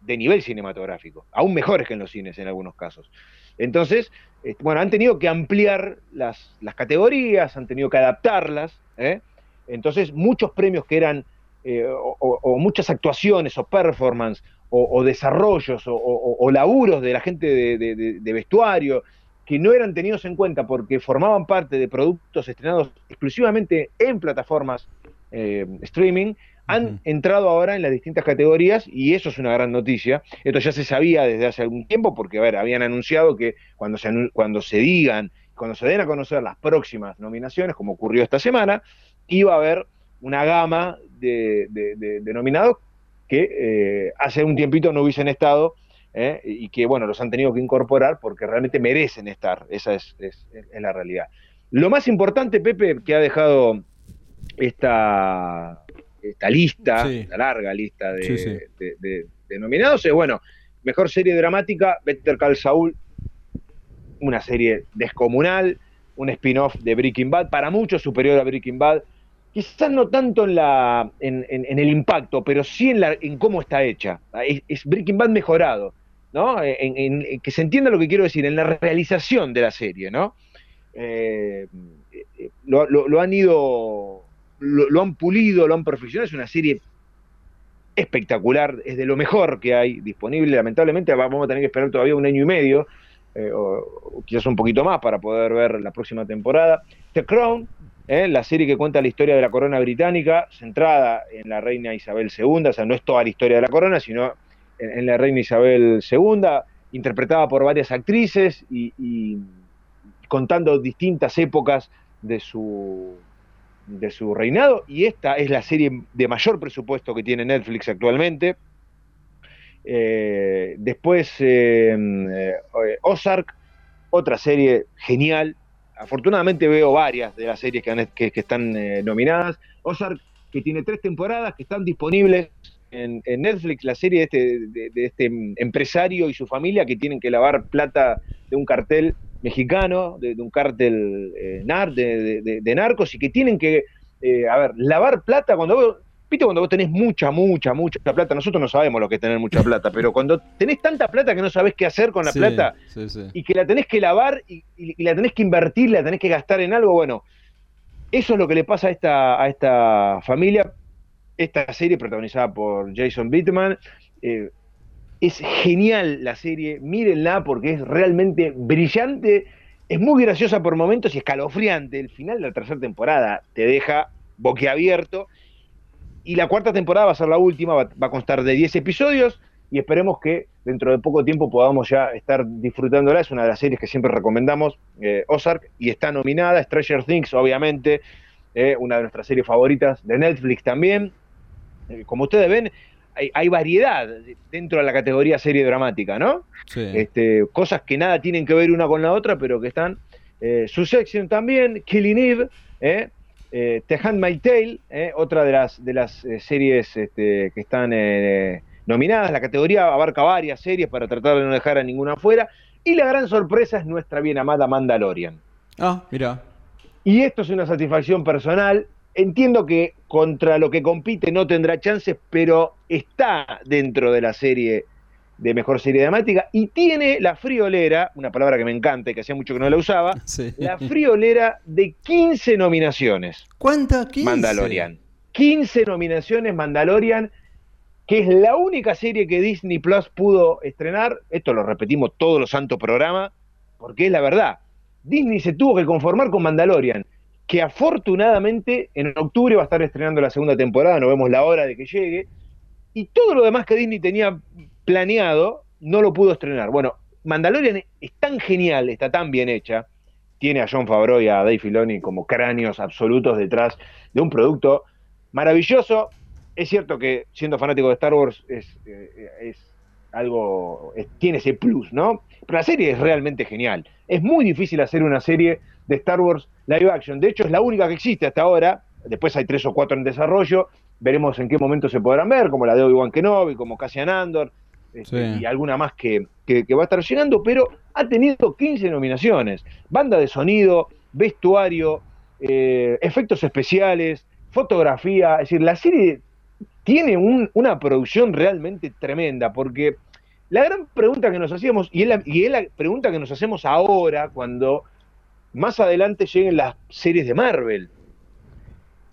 de nivel cinematográfico, aún mejores que en los cines en algunos casos. Entonces, bueno, han tenido que ampliar las, categorías, han tenido que adaptarlas, ¿eh? Entonces, muchos premios que eran, eh, o, muchas actuaciones, o performance, o, desarrollos, o, laburos de la gente de, vestuario, que no eran tenidos en cuenta porque formaban parte de productos estrenados exclusivamente en plataformas eh, streaming, han entrado ahora en las distintas categorías y eso es una gran noticia. Esto ya se sabía desde hace algún tiempo porque, a ver, habían anunciado que cuando se, cuando se digan, cuando se den a conocer las próximas nominaciones, como ocurrió esta semana, iba a haber una gama de, nominados que eh, hace un tiempito no hubiesen estado eh, y que, bueno, los han tenido que incorporar porque realmente merecen estar. Esa es, es la realidad. Lo más importante, Pepe, que ha dejado esta esta lista, la larga lista de, nominados, es bueno, mejor serie dramática, Better Call Saul, una serie descomunal, un spin-off de Breaking Bad, para muchos superior a Breaking Bad, quizás no tanto en, la, en, el impacto, pero sí en, la, en cómo está hecha. Es, Breaking Bad mejorado, ¿no? Que se entienda lo que quiero decir, en la realización de la serie, ¿no? Eh, eh, lo, han ido lo, han pulido, lo han perfeccionado, es una serie espectacular, es de lo mejor que hay disponible, lamentablemente vamos a tener que esperar todavía un año y medio, eh, o, quizás un poquito más para poder ver la próxima temporada. The Crown, eh, la serie que cuenta la historia de la corona británica, centrada en la reina Isabel II, o sea, no es toda la historia de la corona, sino en, la reina Isabel II, interpretada por varias actrices y contando distintas épocas de su de su reinado y esta es la serie de mayor presupuesto que tiene Netflix actualmente. Eh, después eh, eh, Ozark, otra serie genial. Afortunadamente veo varias de las series que, están nominadas. Ozark, que tiene tres temporadas que están disponibles en, Netflix, la serie de este, de este, empresario y su familia que tienen que lavar plata de un cartel mexicano, de, un cártel eh, nar, de, narcos, y que tienen que, eh, a ver, lavar plata cuando vos, viste cuando vos tenés mucha, mucha, mucha plata, nosotros no sabemos lo que es tener mucha plata, pero cuando tenés tanta plata que no sabés qué hacer con la plata y que la tenés que lavar y, la tenés que invertir, la tenés que gastar en algo, bueno, eso es lo que le pasa a esta, a esta familia. Esta serie protagonizada por Jason Bateman, eh, es genial la serie, mírenla porque es realmente brillante, es muy graciosa por momentos y escalofriante. El final de la tercera temporada te deja boquiabierto. Y la cuarta temporada va a ser la última, va, a constar de 10 episodios y esperemos que dentro de poco tiempo podamos ya estar disfrutándola. Es una de las series que siempre recomendamos, eh, Ozark, y está nominada, Stranger Things, obviamente, eh, una de nuestras series favoritas de Netflix también. Eh, como ustedes ven, hay, variedad dentro de la categoría serie dramática, ¿no? Este, cosas que nada tienen que ver una con la otra, pero que están. Eh, Succession también, Killing Eve, eh, eh, The My Tale, eh, otra de las, de las eh, series este, que están nominadas. La categoría abarca varias series para tratar de no dejar a ninguna afuera. Y la gran sorpresa es nuestra bien amada Mandalorian. Ah, mira. Y esto es una satisfacción personal entiendo que contra lo que compite no tendrá chances, pero está dentro de la serie de mejor serie dramática y tiene la friolera, una palabra que me encanta y que hacía mucho que no la usaba, la friolera de 15 nominaciones. ¿Cuántas? 15. Mandalorian. 15 nominaciones Mandalorian, que es la única serie que Disney Plus pudo estrenar. Esto lo repetimos todos los santos programas, porque es la verdad. Disney se tuvo que conformar con Mandalorian que afortunadamente en octubre va a estar estrenando la segunda temporada, no vemos la hora de que llegue, y todo lo demás que Disney tenía planeado no lo pudo estrenar. Bueno, Mandalorian es tan genial, está tan bien hecha, tiene a John Favreau y a Dave Filoni como cráneos absolutos detrás de un producto maravilloso. Es cierto que siendo fanático de Star Wars es, eh, algo, tiene ese plus, ¿no? Pero la serie es realmente genial. Es muy difícil hacer una serie de Star Wars live action. De hecho, es la única que existe hasta ahora. Después hay tres o cuatro en desarrollo. Veremos en qué momento se podrán ver, como la de Obi-Wan Kenobi, como Cassian Andor, este, y alguna más que, va a estar llegando, pero ha tenido 15 nominaciones. Banda de sonido, vestuario, eh, efectos especiales, fotografía. Es decir, la serie tiene una producción realmente tremenda, porque la gran pregunta que nos hacíamos, y y es la pregunta que nos hacemos ahora, cuando más adelante lleguen las series de Marvel.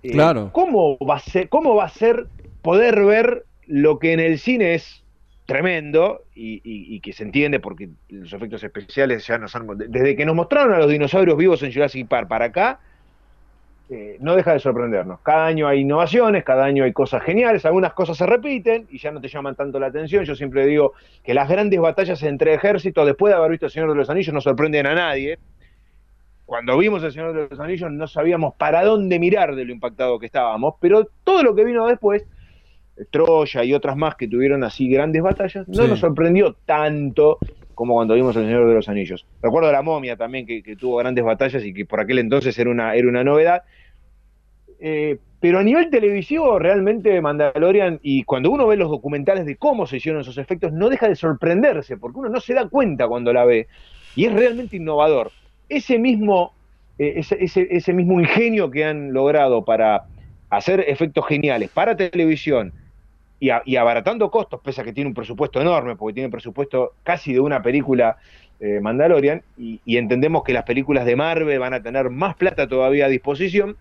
eh, Claro. ¿cómo, va a ser, ¿cómo va a ser poder ver lo que en el cine es tremendo y, y- y que se entiende porque los efectos especiales ya nos han... Desde que nos mostraron a los dinosaurios vivos en Jurassic Park para acá, eh, no deja de sorprendernos. Cada año hay innovaciones, cada año hay cosas geniales, algunas cosas se repiten y ya no te llaman tanto la atención. Yo siempre digo que las grandes batallas entre ejércitos, después de haber visto El Señor de los Anillos, no sorprenden a nadie. Cuando vimos El Señor de los Anillos no sabíamos para dónde mirar de lo impactado que estábamos, pero todo lo que vino después, Troya y otras más que tuvieron así grandes batallas, no Sí. nos sorprendió tanto como cuando vimos El Señor de los Anillos. Recuerdo la momia también que, que tuvo grandes batallas y que por aquel entonces era una, era una novedad. Eh, pero a nivel televisivo, realmente Mandalorian, y cuando uno ve los documentales de cómo se hicieron esos efectos, no deja de sorprenderse, porque uno no se da cuenta cuando la ve. Y es realmente innovador. Ese mismo, eh, ese, ese- ese mismo ingenio que han logrado para hacer efectos geniales para televisión y, a- y abaratando costos, pese a que tiene un presupuesto enorme, porque tiene un presupuesto casi de una película eh, Mandalorian, y, y entendemos que las películas de Marvel van a tener más plata todavía a disposición,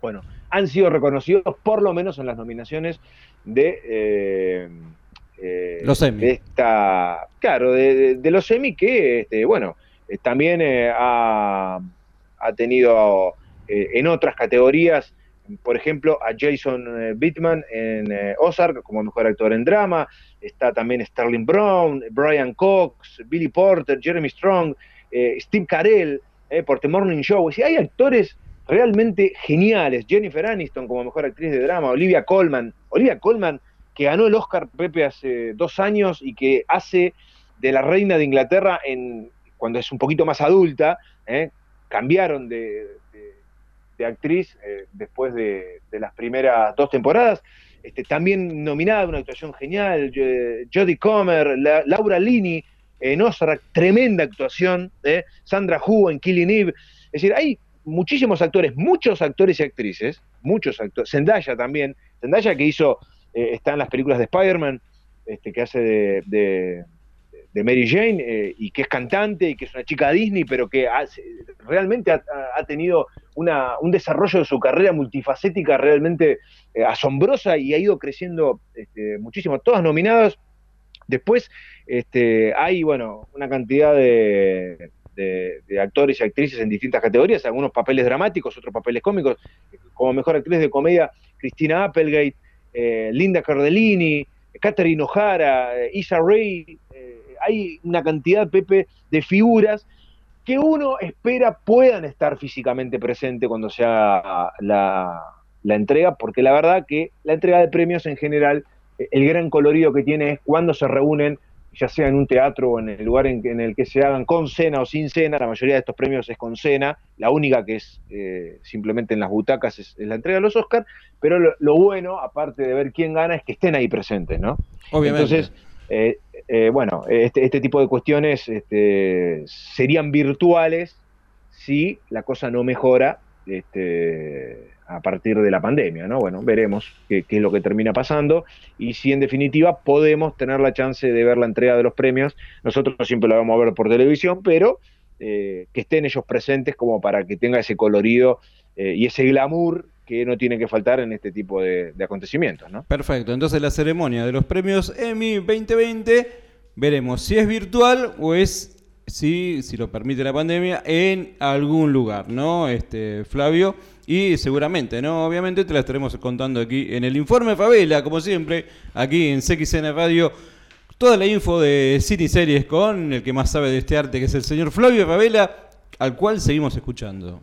bueno, han sido reconocidos por lo menos en las nominaciones de... eh, eh, Los Emmy. de esta, claro, de, de- de los Emmy que, este, bueno, eh, también ha, ha tenido en otras categorías, por ejemplo, a Jason eh, Bateman en eh, Ozark como mejor actor en drama, está también Sterling Brown, Brian Cox, Billy Porter, Jeremy Strong, eh, Steve Carell eh, por The Morning Show. Decir, hay actores realmente geniales. Jennifer Aniston como mejor actriz de drama, Olivia Colman. Olivia Colman que ganó el Oscar Pepe hace dos años y que hace de la reina de Inglaterra en cuando es un poquito más adulta, cambiaron de, de actriz eh, después de, las primeras dos temporadas. Este, también nominada, una actuación genial, eh, Jodie Comer, la- Laura Linney en Ozark, tremenda actuación, ¿eh? Sandra Hu en Killing Eve. Es decir, hay muchísimos actores, muchos actores y actrices, muchos actores, Zendaya también, Zendaya que hizo, está en las películas de Spider-Man, este, que hace de- de Mary Jane eh, y que es cantante y que es una chica Disney, pero que hace- realmente ha, ha- ha tenido una, un desarrollo de su carrera multifacética realmente eh, asombrosa y ha ido creciendo este, muchísimo. Todas nominadas. Después este, hay, bueno, una cantidad de, actores y actrices en distintas categorías, algunos papeles dramáticos, otros papeles cómicos. Como mejor actriz de comedia, Cristina Applegate, eh, Linda Cardellini, Catherine O'Hara, Rae, eh, hay una cantidad, Pepe, de figuras que uno espera puedan estar físicamente presentes cuando sea la, la entrega, porque la verdad que la entrega de premios en general, eh, el gran colorido que tiene es cuando se reúnen, ya sea en un teatro o en el lugar en, en el que se hagan con cena o sin cena, la mayoría de estos premios es con cena, la única que es eh, simplemente en las butacas es, es la entrega de los Oscars, pero lo, lo bueno, aparte de ver quién gana, es que estén ahí presentes, ¿no? Obviamente. Entonces, eh, eh, bueno, este, este tipo de cuestiones este, serían virtuales si la cosa no mejora este, a partir de la pandemia, ¿no? Bueno, veremos qué, qué es lo que termina pasando y si en definitiva podemos tener la chance de ver la entrega de los premios. Nosotros siempre la vamos a ver por televisión, pero eh, que estén ellos presentes como para que tenga ese colorido eh, y ese glamour que no tiene que faltar en este tipo de, acontecimientos, ¿no? Perfecto, entonces la ceremonia de los premios Emmy 2020 veremos si es virtual o es, si, si lo permite la pandemia, en algún lugar, ¿no? Este, Flavio, y seguramente, ¿no? Obviamente te la estaremos contando aquí en el informe Favela, como siempre, aquí en CXN Radio. Toda la info de cine y series con el que más sabe de este arte, que es el señor Flavio Favela, al cual seguimos escuchando.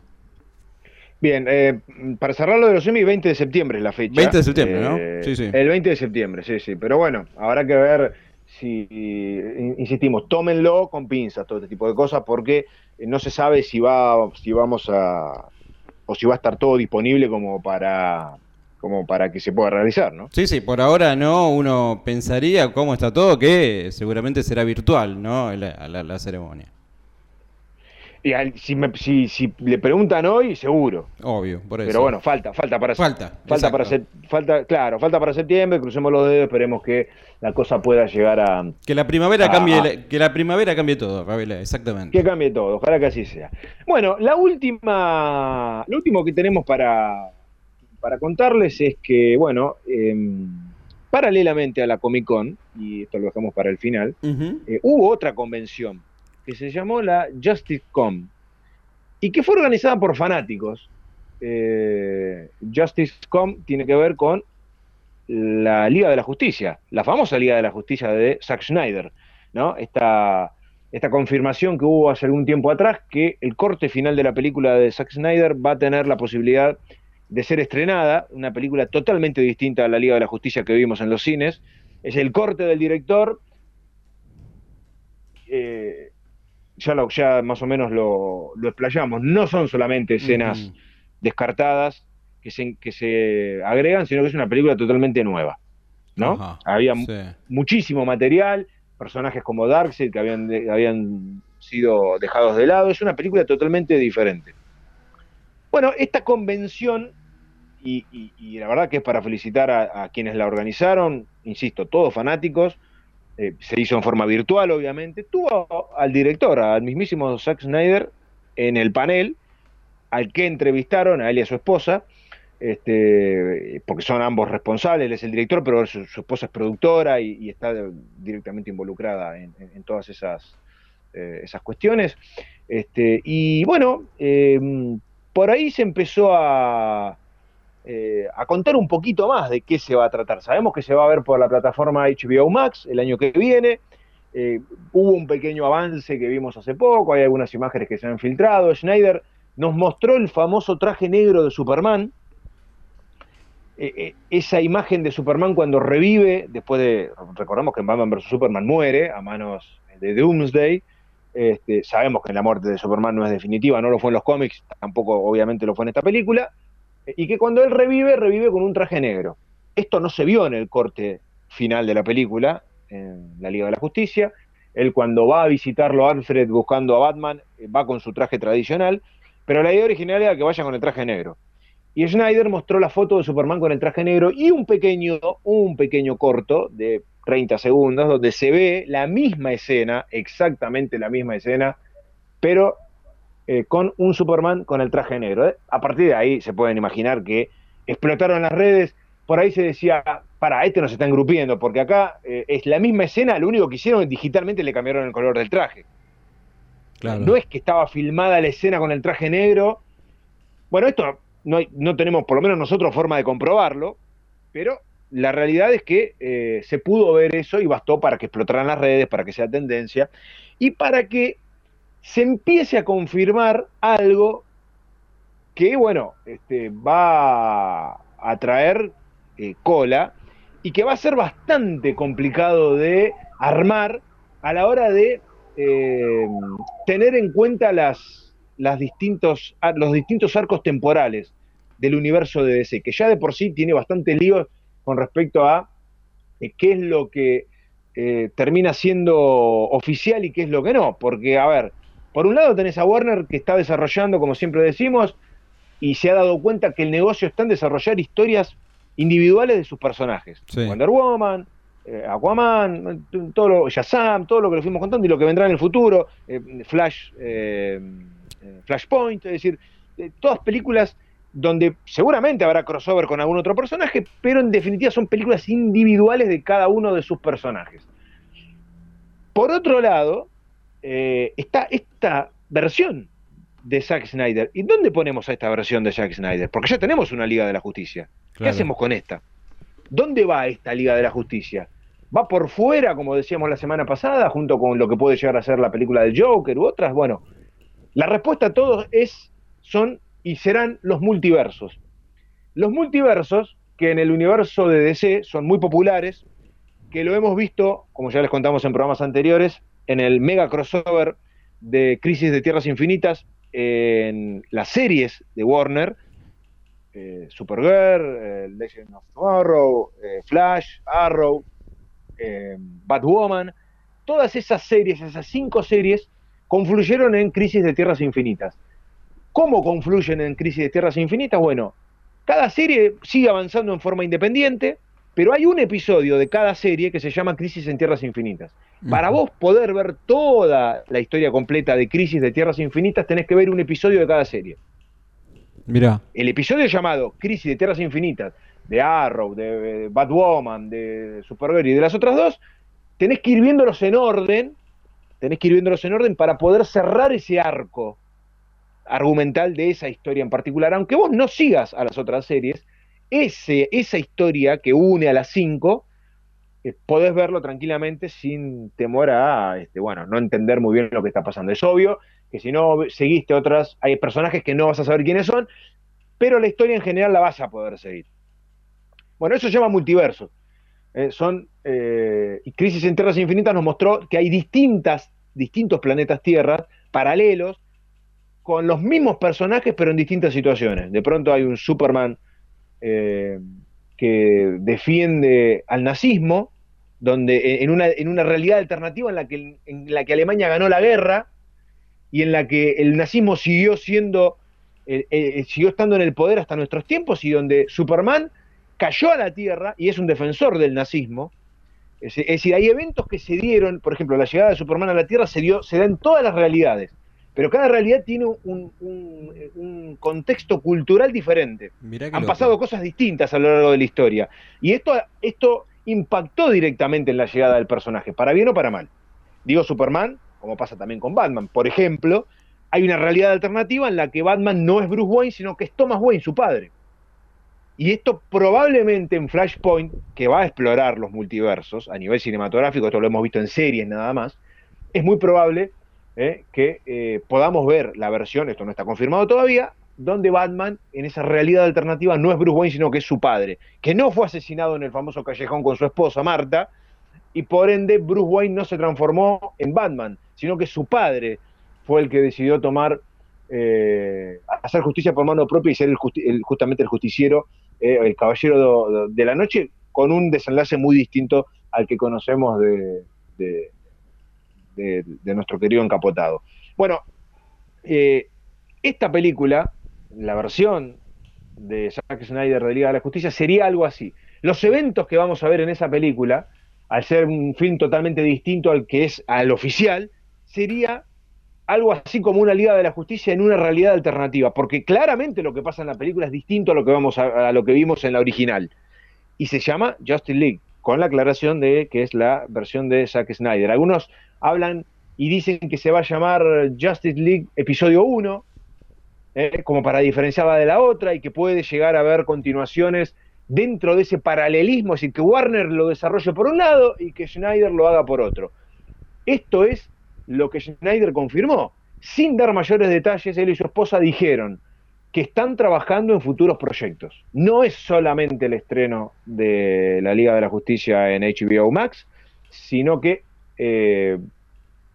Bien, eh, para cerrar lo de los Emmy, 20 de septiembre es la fecha. 20 de septiembre, ¿no? Eh, Sí, sí. El 20 de septiembre, sí, sí. Pero bueno, habrá que ver si, in- insistimos, tómenlo con pinzas todo este tipo de cosas, porque eh, no se sabe si va, si vamos a, o si va a estar todo disponible como para, como para que se pueda realizar, ¿no? Sí, sí, por ahora no, uno pensaría cómo está todo, que seguramente será virtual, ¿no? La, la- la ceremonia. Y al- si, me- si, si le preguntan hoy, seguro. Obvio, por eso. Pero bueno, falta, falta para Falta, falta para falta, claro, falta para septiembre, crucemos los dedos, esperemos que la cosa pueda llegar a, Que la primavera cambie, que la primavera cambie todo, Ravela, exactamente. Que cambie todo, ojalá que así sea. Bueno, la última, lo último que tenemos para, para contarles es que, bueno, em, paralelamente a la Comic Con, y esto lo dejamos para el final, eh, hubo otra convención que se llamó la Justice Com y que fue organizada por fanáticos. Eh, Justice Com tiene que ver con la Liga de la Justicia, la famosa Liga de la Justicia de Zack Snyder, ¿no? Esta, esta confirmación que hubo hace algún tiempo atrás que el corte final de la película de Zack Snyder va a tener la posibilidad de ser estrenada, una película totalmente distinta a la Liga de la Justicia que vimos en los cines. Es el corte del director. Eh, ya, lo, ya más o menos lo, lo explayamos. No son solamente escenas descartadas que se, que se agregan, sino que es una película totalmente nueva. ¿no? Había muchísimo material, personajes como Darkseid que habían, habían sido dejados de lado. Es una película totalmente diferente. Bueno, esta convención y, la verdad que es para felicitar a, quienes la organizaron, insisto, todos fanáticos, eh, se hizo en forma virtual obviamente, tuvo al director, al mismísimo Zack Snyder, en el panel, al que entrevistaron, a él y a su esposa, este, porque son ambos responsables, él es el director, pero su, esposa es productora y, está directamente involucrada en, todas esas, eh, esas cuestiones. Este, y bueno, eh, por ahí se empezó a, eh, a contar un poquito más de qué se va a tratar. Sabemos que se va a ver por la plataforma HBO Max el año que viene. Eh, hubo un pequeño avance que vimos hace poco, hay algunas imágenes que se han filtrado. Schneider nos mostró el famoso traje negro de Superman. Eh, esa imagen de Superman cuando revive, después de, recordamos que en Batman vs. Superman muere a manos de Doomsday. Este, sabemos que la muerte de Superman no es definitiva, no lo fue en los cómics, tampoco obviamente lo fue en esta película y que cuando él revive, revive con un traje negro. Esto no se vio en el corte final de la película, en la Liga de la Justicia. Él cuando va a visitarlo Alfred buscando a Batman, eh, va con su traje tradicional, pero la idea original era que vaya con el traje negro. Y Schneider mostró la foto de Superman con el traje negro y un pequeño, un pequeño corto de 30 segundos donde se ve la misma escena, exactamente la misma escena, pero eh, con un Superman con el traje negro. ¿eh? A partir de ahí se pueden imaginar que explotaron las redes. Por ahí se decía, para, este nos está engrupiendo, porque acá eh, es la misma escena, lo único que hicieron digitalmente le cambiaron el color del traje. No es que estaba filmada la escena con el traje negro. Bueno, esto no, no tenemos, por lo menos nosotros, forma de comprobarlo, pero la realidad es que se pudo ver eso y bastó para que explotaran las redes, para que sea tendencia y para que se empiece a confirmar algo que, bueno, este, va a traer eh, cola y que va a ser bastante complicado de armar a la hora de eh, tener en cuenta las, los distintos arcos temporales del universo de DC, que ya de por sí tiene bastante lío con respecto a eh, qué es lo que termina siendo oficial y qué es lo que no. Porque, a ver, por un lado tenés a Warner que está desarrollando, como siempre decimos, y se ha dado cuenta que el negocio está en desarrollar historias individuales de sus personajes. Wonder Woman, eh, Aquaman, todo lo, Shazam, todo lo que le fuimos contando y lo que vendrá en el futuro, eh, Flash, eh, Flashpoint, es decir, todas películas donde seguramente habrá crossover con algún otro personaje, pero en definitiva son películas individuales de cada uno de sus personajes. Por otro lado, eh, está esta versión de Zack Snyder. ¿Y dónde ponemos a esta versión de Zack Snyder? Porque ya tenemos una Liga de la Justicia. ¿Qué hacemos con esta? ¿Dónde va esta Liga de la Justicia? ¿Va por fuera, como decíamos la semana pasada, junto con lo que puede llegar a ser la película de Joker u otras? Bueno, la respuesta a todos es, son y serán los multiversos. Los multiversos, que en el universo de DC son muy populares, que lo hemos visto, como ya les contamos en programas anteriores, en el mega crossover de Crisis de Tierras Infinitas en las series de Warner, eh, Supergirl, eh, Legend of Tomorrow, eh, Flash, Arrow, Batwoman, todas esas series, esas cinco series, confluyeron en Crisis de Tierras Infinitas. ¿Cómo confluyen en Crisis de Tierras Infinitas? Bueno, cada serie sigue avanzando en forma independiente, pero hay un episodio de cada serie que se llama Crisis en Tierras Infinitas. Para vos poder ver toda la historia completa de Crisis de Tierras Infinitas, tenés que ver un episodio de cada serie. Mira. El episodio llamado Crisis de Tierras Infinitas, de Arrow, de, Batwoman, de Supergirl y de las otras dos, tenés que ir viéndolos en orden, tenés que ir viéndolos en orden para poder cerrar ese arco argumental de esa historia en particular, aunque vos no sigas a las otras series, ese, esa historia que une a las cinco, eh, podés verlo tranquilamente sin temor a, este, bueno, no entender muy bien lo que está pasando. Es obvio que si no seguiste otras, hay personajes que no vas a saber quiénes son, pero la historia en general la vas a poder seguir. Bueno, eso se llama multiverso. Eh, son, eh, y Crisis en Tierras Infinitas nos mostró que hay distintas, distintos planetas Tierras paralelos con los mismos personajes pero en distintas situaciones. De pronto hay un Superman eh, que defiende al nazismo, donde en una, en una realidad alternativa en la, que, en la que Alemania ganó la guerra y en la que el nazismo siguió siendo, siguió estando en el poder hasta nuestros tiempos y donde Superman cayó a la tierra y es un defensor del nazismo. Es, decir, hay eventos que se dieron, por ejemplo, la llegada de Superman a la Tierra se, dio, se da en todas las realidades, pero cada realidad tiene un, contexto cultural diferente. Han pasado cosas distintas a lo largo de la historia. Y esto, esto impactó directamente en la llegada del personaje, para bien o para mal. Digo Superman, como pasa también con Batman. Por ejemplo, hay una realidad alternativa en la que Batman no es Bruce Wayne, sino que es Thomas Wayne, su padre. Y esto probablemente en Flashpoint, que va a explorar los multiversos a nivel cinematográfico, esto lo hemos visto en series nada más, es muy probable eh, que eh, podamos ver la versión, esto no está confirmado todavía, donde Batman en esa realidad alternativa no es Bruce Wayne, sino que es su padre, que no fue asesinado en el famoso callejón con su esposa Marta, y por ende Bruce Wayne no se transformó en Batman, sino que su padre fue el que decidió tomar, eh, hacer justicia por mano propia y ser justamente el justiciero el Caballero de, la Noche, con un desenlace muy distinto al que conocemos de, nuestro querido encapotado. Bueno, eh, esta película, la versión de Zack Snyder de Liga de la Justicia, sería algo así. Los eventos que vamos a ver en esa película, al ser un film totalmente distinto al que es al oficial, sería algo así como una Liga de la Justicia en una realidad alternativa, porque claramente lo que pasa en la película es distinto a lo que, vamos a, lo que vimos en la original. Y se llama Justice League, con la aclaración de que es la versión de Zack Snyder. Algunos hablan y dicen que se va a llamar Justice League Episodio 1, eh, como para diferenciarla de la otra, y que puede llegar a haber continuaciones dentro de ese paralelismo, es decir, que Warner lo desarrolle por un lado y que Snyder lo haga por otro. Esto es lo que Schneider confirmó. Sin dar mayores detalles, él y su esposa dijeron que están trabajando en futuros proyectos. No es solamente el estreno de la Liga de la Justicia en HBO Max, sino que eh,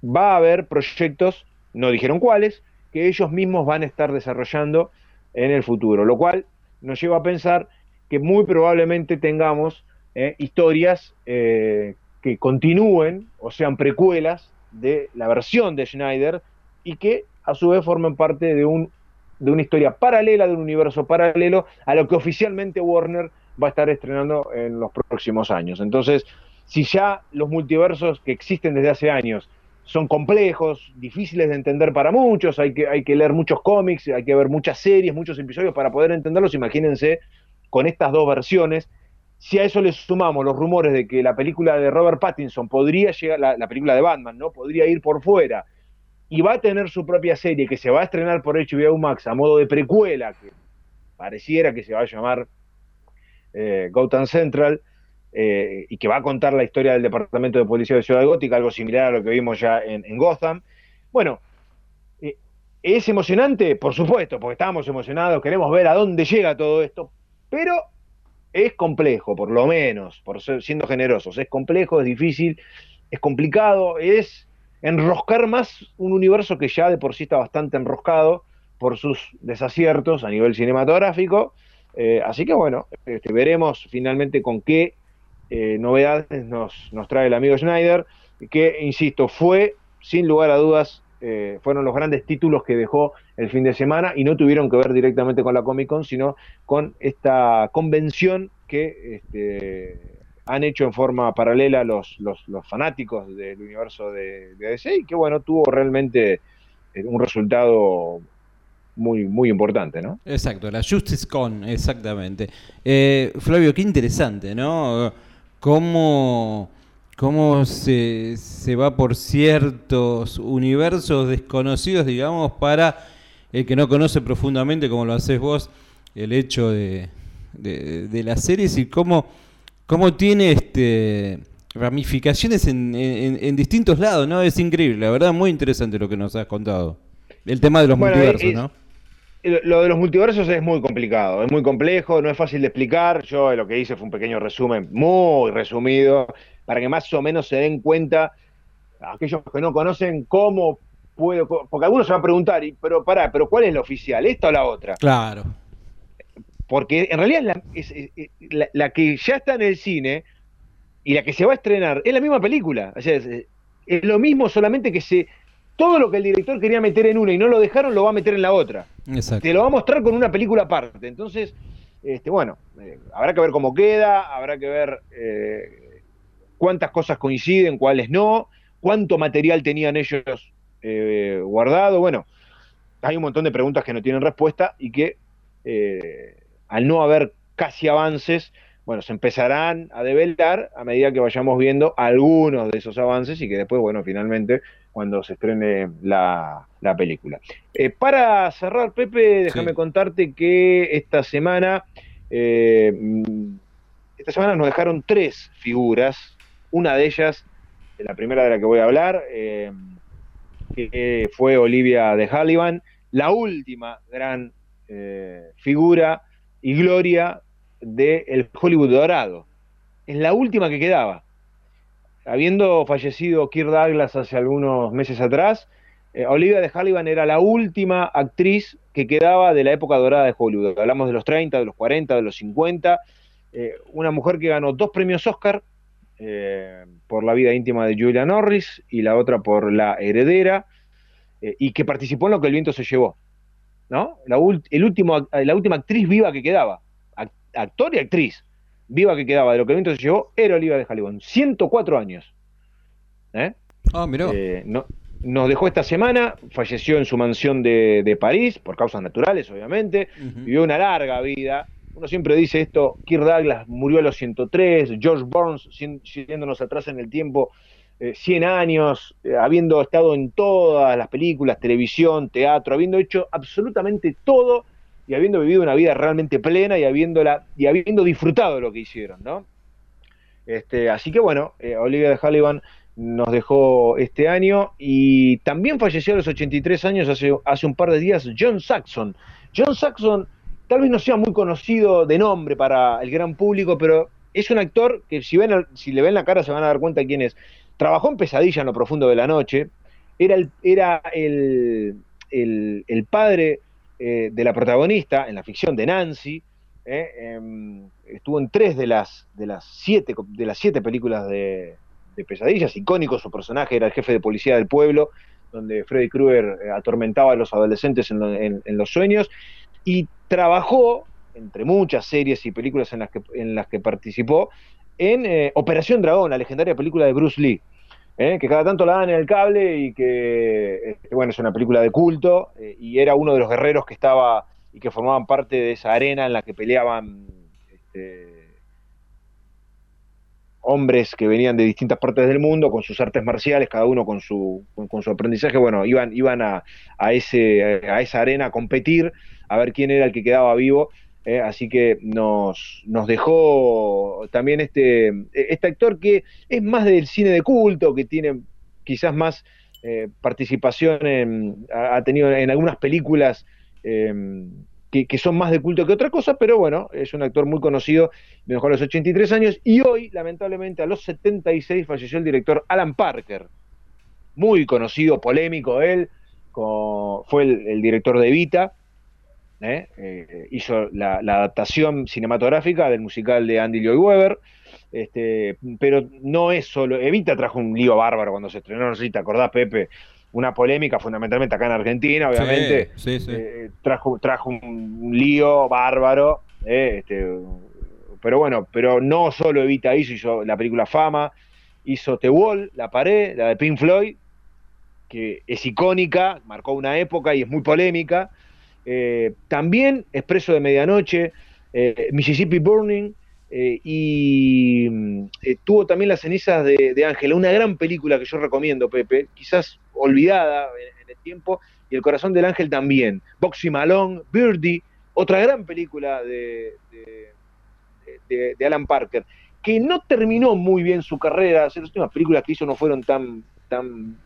va a haber proyectos, no dijeron cuáles, que ellos mismos van a estar desarrollando en el futuro, lo cual nos lleva a pensar que muy probablemente tengamos eh, historias eh, que continúen o sean precuelas de la versión de Schneider y que a su vez forman parte de, un, de una historia paralela, de un universo paralelo a lo que oficialmente Warner va a estar estrenando en los próximos años. Entonces, si ya los multiversos que existen desde hace años son complejos, difíciles de entender para muchos, hay que, hay que leer muchos cómics, hay que ver muchas series, muchos episodios para poder entenderlos, imagínense con estas dos versiones si a eso le sumamos los rumores de que la película de Robert Pattinson podría llegar, la, película de Batman, ¿no? Podría ir por fuera y va a tener su propia serie que se va a estrenar por HBO Max a modo de precuela, que pareciera que se va a llamar eh, Gotham Central, eh, y que va a contar la historia del Departamento de Policía de Ciudad Gótica, algo similar a lo que vimos ya en, Gotham. Bueno, eh, ¿es emocionante? Por supuesto, porque estamos emocionados, queremos ver a dónde llega todo esto, pero es complejo, por lo menos, por ser, siendo generosos. Es complejo, es difícil, es complicado, es enroscar más un universo que ya de por sí está bastante enroscado por sus desaciertos a nivel cinematográfico. Eh, así que bueno, este, veremos finalmente con qué eh, novedades nos, nos trae el amigo Schneider, que, insisto, fue sin lugar a dudas eh, fueron los grandes títulos que dejó el fin de semana y no tuvieron que ver directamente con la Comic Con, sino con esta convención que este, han hecho en forma paralela los, los, fanáticos del universo de, DC y que bueno, tuvo realmente eh, un resultado muy, muy importante, ¿no? Exacto, la Justice Con, exactamente. Eh, Flavio, qué interesante, ¿no? Cómo, cómo se, se va por ciertos universos desconocidos, digamos, para el que no conoce profundamente, como lo haces vos, el hecho de, de, las series y cómo, cómo tiene este ramificaciones en, en, distintos lados, ¿no? Es increíble, la verdad, muy interesante lo que nos has contado. El tema de los multiversos, ¿no? Lo de los multiversos es muy complicado, es muy complejo, no es fácil de explicar. Yo lo que hice fue un pequeño resumen, muy resumido, para que más o menos se den cuenta, aquellos que no conocen, cómo puedo. Porque algunos se van a preguntar, pero pará, pero ¿cuál es la oficial? ¿Esta o la otra? Claro. Porque en realidad es la, que ya está en el cine y la que se va a estrenar es la misma película. O sea, es, lo mismo, solamente que se todo lo que el director quería meter en una y no lo dejaron, lo va a meter en la otra. Te lo va a mostrar con una película aparte. Entonces, este, bueno, eh, habrá que ver cómo queda, habrá que ver eh, cuántas cosas coinciden, cuáles no, cuánto material tenían ellos eh, guardado. Bueno, hay un montón de preguntas que no tienen respuesta y que al no haber casi avances, bueno, se empezarán a develar a medida que vayamos viendo algunos de esos avances y que después, bueno, finalmente cuando se estrene la, película. Eh, para cerrar, Pepe, déjame contarte que esta semana, eh, esta semana nos dejaron tres figuras, una de ellas, la primera de la que voy a hablar, eh, que fue Olivia de Hallivan, la última gran figura y gloria del Hollywood dorado. Es la última que quedaba habiendo fallecido Kirk Douglas hace algunos meses atrás, eh, Olivia de Hallivan era la última actriz que quedaba de la época dorada de Hollywood. Hablamos de los 30, de los 40, de los 50. Eh, una mujer que ganó dos premios Oscar eh, por la vida íntima de Julia Norris y la otra por La Heredera, y que participó en lo que el viento se llevó. ¿No? La, el último, la última actriz viva que quedaba, actor y actriz viva que quedaba de lo que el viento se llevó era Olivia de Jalibón. 104 años. ¿Eh? Ah, mirá. Eh, no, nos dejó esta semana, falleció en su mansión de, París, por causas naturales, obviamente. Vivió una larga vida. Uno siempre dice esto: Kirk Douglas murió a los 103, George Burns, siguiéndonos atrás en el tiempo, 100 eh, años, habiendo estado en todas las películas, televisión, teatro, habiendo hecho absolutamente todo y habiendo vivido una vida realmente plena y, habiéndola, y habiendo disfrutado lo que hicieron, ¿no? Este, así que bueno, eh, Olivia de Hallivan nos dejó este año y también falleció a los 83 años hace, hace un par de días John Saxon. John Saxon tal vez no sea muy conocido de nombre para el gran público, pero es un actor que si, ven, si le ven la cara se van a dar cuenta quién es. Trabajó en Pesadilla en lo profundo de la noche, era el, era el, el, padre eh, de la protagonista en la ficción de Nancy. Eh, em, estuvo en tres de las, de las, siete, de las siete películas de, pesadillas. Icónico su personaje, era el jefe de policía del pueblo, donde Freddy Krueger eh, atormentaba a los adolescentes en, los sueños. Y trabajó, entre muchas series y películas en las que, en las que participó, en Operación Dragón, la legendaria película de Bruce Lee. ¿eh? que cada tanto la dan en el cable y que, este, bueno, es una película de culto eh, y era uno de los guerreros que estaba y que formaban parte de esa arena en la que peleaban este, hombres que venían de distintas partes del mundo con sus artes marciales, cada uno con su, con, su aprendizaje, bueno, iban, iban a, a, ese, a esa arena a competir, a ver quién era el que quedaba vivo ¿eh? así que nos, dejó también este, este actor que es más del cine de culto, que tiene quizás más eh, participación, en, ha tenido en algunas películas em, que, son más de culto que otra cosa, pero bueno, es un actor muy conocido, mejor a los 83 años, y hoy, lamentablemente, a los 76 falleció el director Alan Parker, muy conocido, polémico él, fue el, director de Evita, ¿eh? Eh, hizo la, adaptación cinematográfica del musical de Andy Lloyd Webber, este, pero no es solo, Evita trajo un lío bárbaro cuando se estrenó, no sé si te acordás, Pepe, una polémica fundamentalmente acá en Argentina, obviamente, eh, trajo, trajo un, lío bárbaro, este, pero bueno, pero no solo Evita hizo, hizo la película Fama, hizo The Wall, La Pared, la de Pink Floyd, que es icónica, marcó una época y es muy polémica, también Expreso de Medianoche, Mississippi Burning, y mm, tuvo también Las cenizas de Ángela, una gran película que yo recomiendo, Pepe, quizás olvidada en, el tiempo, y El corazón del ángel también. Boxy Malone, Birdie, otra gran película de, de, Alan Parker, que no terminó muy bien su carrera, las últimas películas que hizo no fueron tan, tan,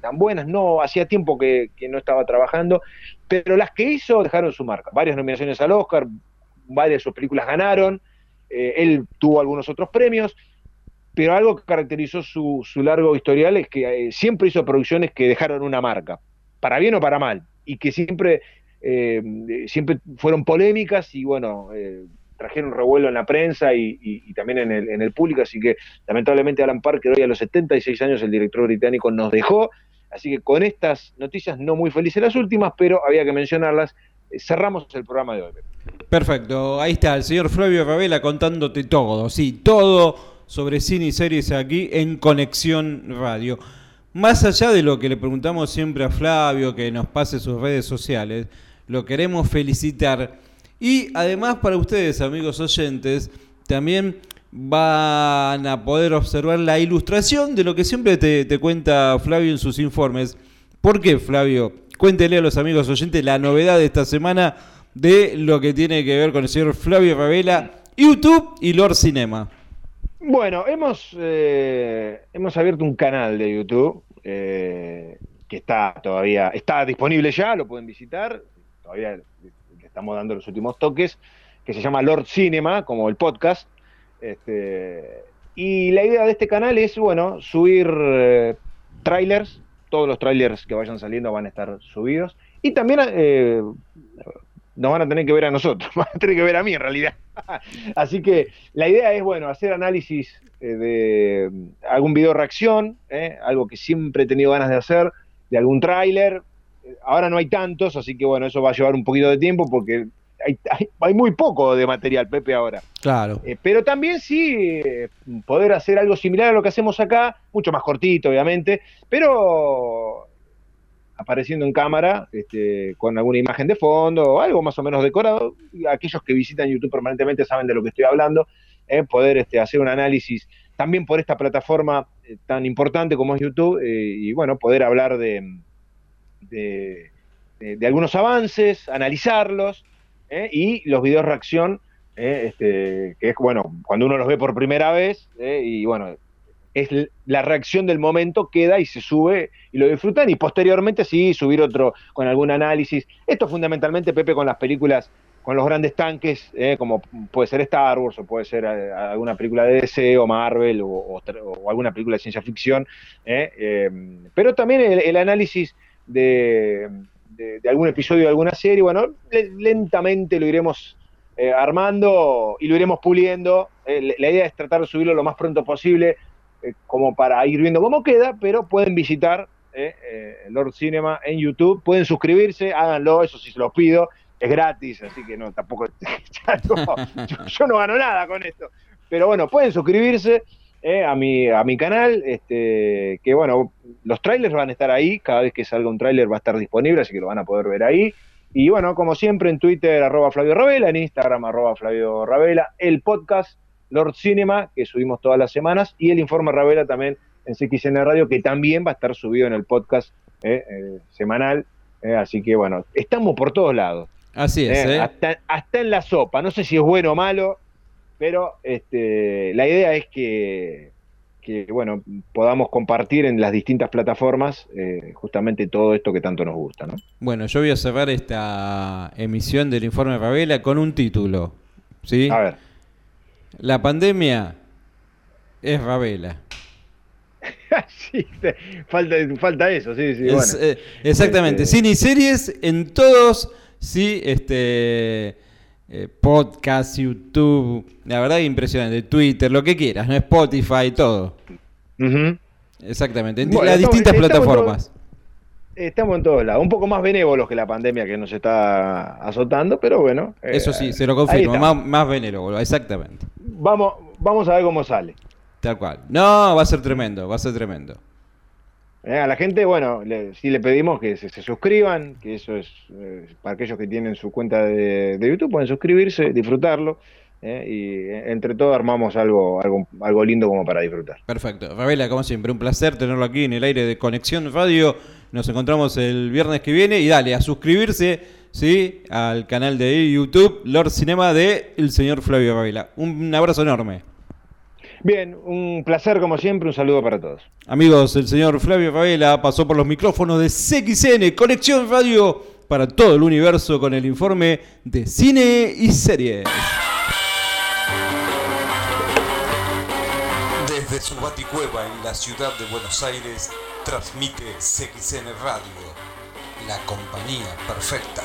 tan buenas, no, hacía tiempo que, no estaba trabajando, pero las que hizo dejaron su marca, varias nominaciones al Oscar, varias de sus películas ganaron, eh, él tuvo algunos otros premios, pero algo que caracterizó su, su largo historial es que eh, siempre hizo producciones que dejaron una marca, para bien o para mal, y que siempre, eh, siempre fueron polémicas y bueno, eh, trajeron revuelo en la prensa y, también en el, en el, público, así que lamentablemente Alan Parker hoy a los 76 años el director británico nos dejó, así que con estas noticias no muy felices las últimas, pero había que mencionarlas, cerramos el programa de hoy. Perfecto, ahí está el señor Flavio Ravela contándote todo, sí, todo sobre cine y series aquí en Conexión Radio. Más allá de lo que le preguntamos siempre a Flavio, que nos pase sus redes sociales, lo queremos felicitar. Y además para ustedes, amigos oyentes, también van a poder observar la ilustración de lo que siempre te, cuenta Flavio en sus informes. ¿Por qué, Flavio? Cuéntele a los amigos oyentes la novedad de esta semana de lo que tiene que ver con el señor Flavio Ravela, YouTube y Lord Cinema. Bueno, hemos, eh, hemos abierto un canal de YouTube eh, que está todavía, está disponible ya, lo pueden visitar, todavía le estamos dando los últimos toques, que se llama Lord Cinema, como el podcast. Este, y la idea de este canal es, bueno, subir eh, trailers, todos los trailers que vayan saliendo van a estar subidos, y también nos van a tener que ver a nosotros, van a tener que ver a mí en realidad. Así que la idea es, bueno, hacer análisis eh, de algún video reacción, eh, algo que siempre he tenido ganas de hacer, de algún tráiler. Ahora no hay tantos, así que bueno, eso va a llevar un poquito de tiempo porque hay, muy poco de material, Pepe, ahora. Claro. Eh, pero también sí poder hacer algo similar a lo que hacemos acá, mucho más cortito, obviamente, pero apareciendo en cámara este, con alguna imagen de fondo o algo más o menos decorado. Aquellos que visitan YouTube permanentemente saben de lo que estoy hablando. Eh, poder este, hacer un análisis también por esta plataforma eh, tan importante como es YouTube eh, y bueno, poder hablar de, de, algunos avances, analizarlos y los videos reacción, este, que es bueno, cuando uno los ve por primera vez y bueno, es la reacción del momento, queda y se sube y lo disfrutan. Y posteriormente sí, subir otro con algún análisis. Esto fundamentalmente, Pepe, con las películas, con los grandes tanques, eh, como puede ser Star Wars o puede ser eh, alguna película de DC o Marvel o, alguna película de ciencia ficción, eh, pero también el, análisis de, algún episodio de alguna serie, bueno, lentamente lo iremos armando y lo iremos puliendo. la idea es tratar de subirlo lo más pronto posible eh, como para ir viendo cómo queda, pero pueden visitar eh, eh, Lord Cinema en YouTube, pueden suscribirse, háganlo, eso sí se los pido, es gratis, así que no, tampoco, yo, no gano nada con esto, pero bueno, pueden suscribirse a, mi, a mi canal, este, que bueno, los trailers van a estar ahí, cada vez que salga un trailer va a estar disponible, así que lo van a poder ver ahí. Y bueno, como siempre en Twitter arroba Flavio Ravela, en Instagram arroba Flavio Ravela, el podcast Lord Cinema, que subimos todas las semanas, y el informe Ravela también en CXN Radio, que también va a estar subido en el podcast eh, eh, semanal. Eh, así que bueno, estamos por todos lados. Así es. Hasta, hasta, en la sopa. No sé si es bueno o malo, pero este, la idea es que, que bueno, podamos compartir en las distintas plataformas justamente todo esto que tanto nos gusta. ¿no? Bueno, yo voy a cerrar esta emisión del informe Ravela con un título. ¿sí? A ver. La pandemia es Ravela. sí, falta, falta eso, sí, sí. Eh, exactamente, este, cine y series en todos, sí, este eh, podcast, YouTube, la verdad impresionante, Twitter, lo que quieras, ¿no? Spotify, todo. Exactamente, en las distintas plataformas. Estamos en todos lados, un poco más benévolos que la pandemia que nos está azotando, pero bueno. Eso sí, se lo confirmo, más, más benévolo, exactamente vamos, vamos a ver cómo sale. Tal cual. No, va a ser tremendo, va a ser tremendo. A la gente, bueno, le, sí le pedimos que se, suscriban, que eso es para aquellos que tienen su cuenta de, de YouTube, pueden suscribirse, disfrutarlo. ¿eh? y eh, entre todos armamos algo, algo, algo lindo como para disfrutar. Perfecto. Ravela, como siempre, un placer tenerlo aquí en el aire de Conexión Radio. Nos encontramos el viernes que viene y dale a suscribirse ¿sí? al canal de YouTube Lord Cinema de el señor Flavio Ravela. Un abrazo enorme. Bien, un placer como siempre, un saludo para todos. Amigos, el señor Flavio Ravela pasó por los micrófonos de CXN, Conexión Radio, para todo el universo con el informe de cine y series. Desde su baticueva en la ciudad de Buenos Aires, transmite CXN Radio, la compañía perfecta.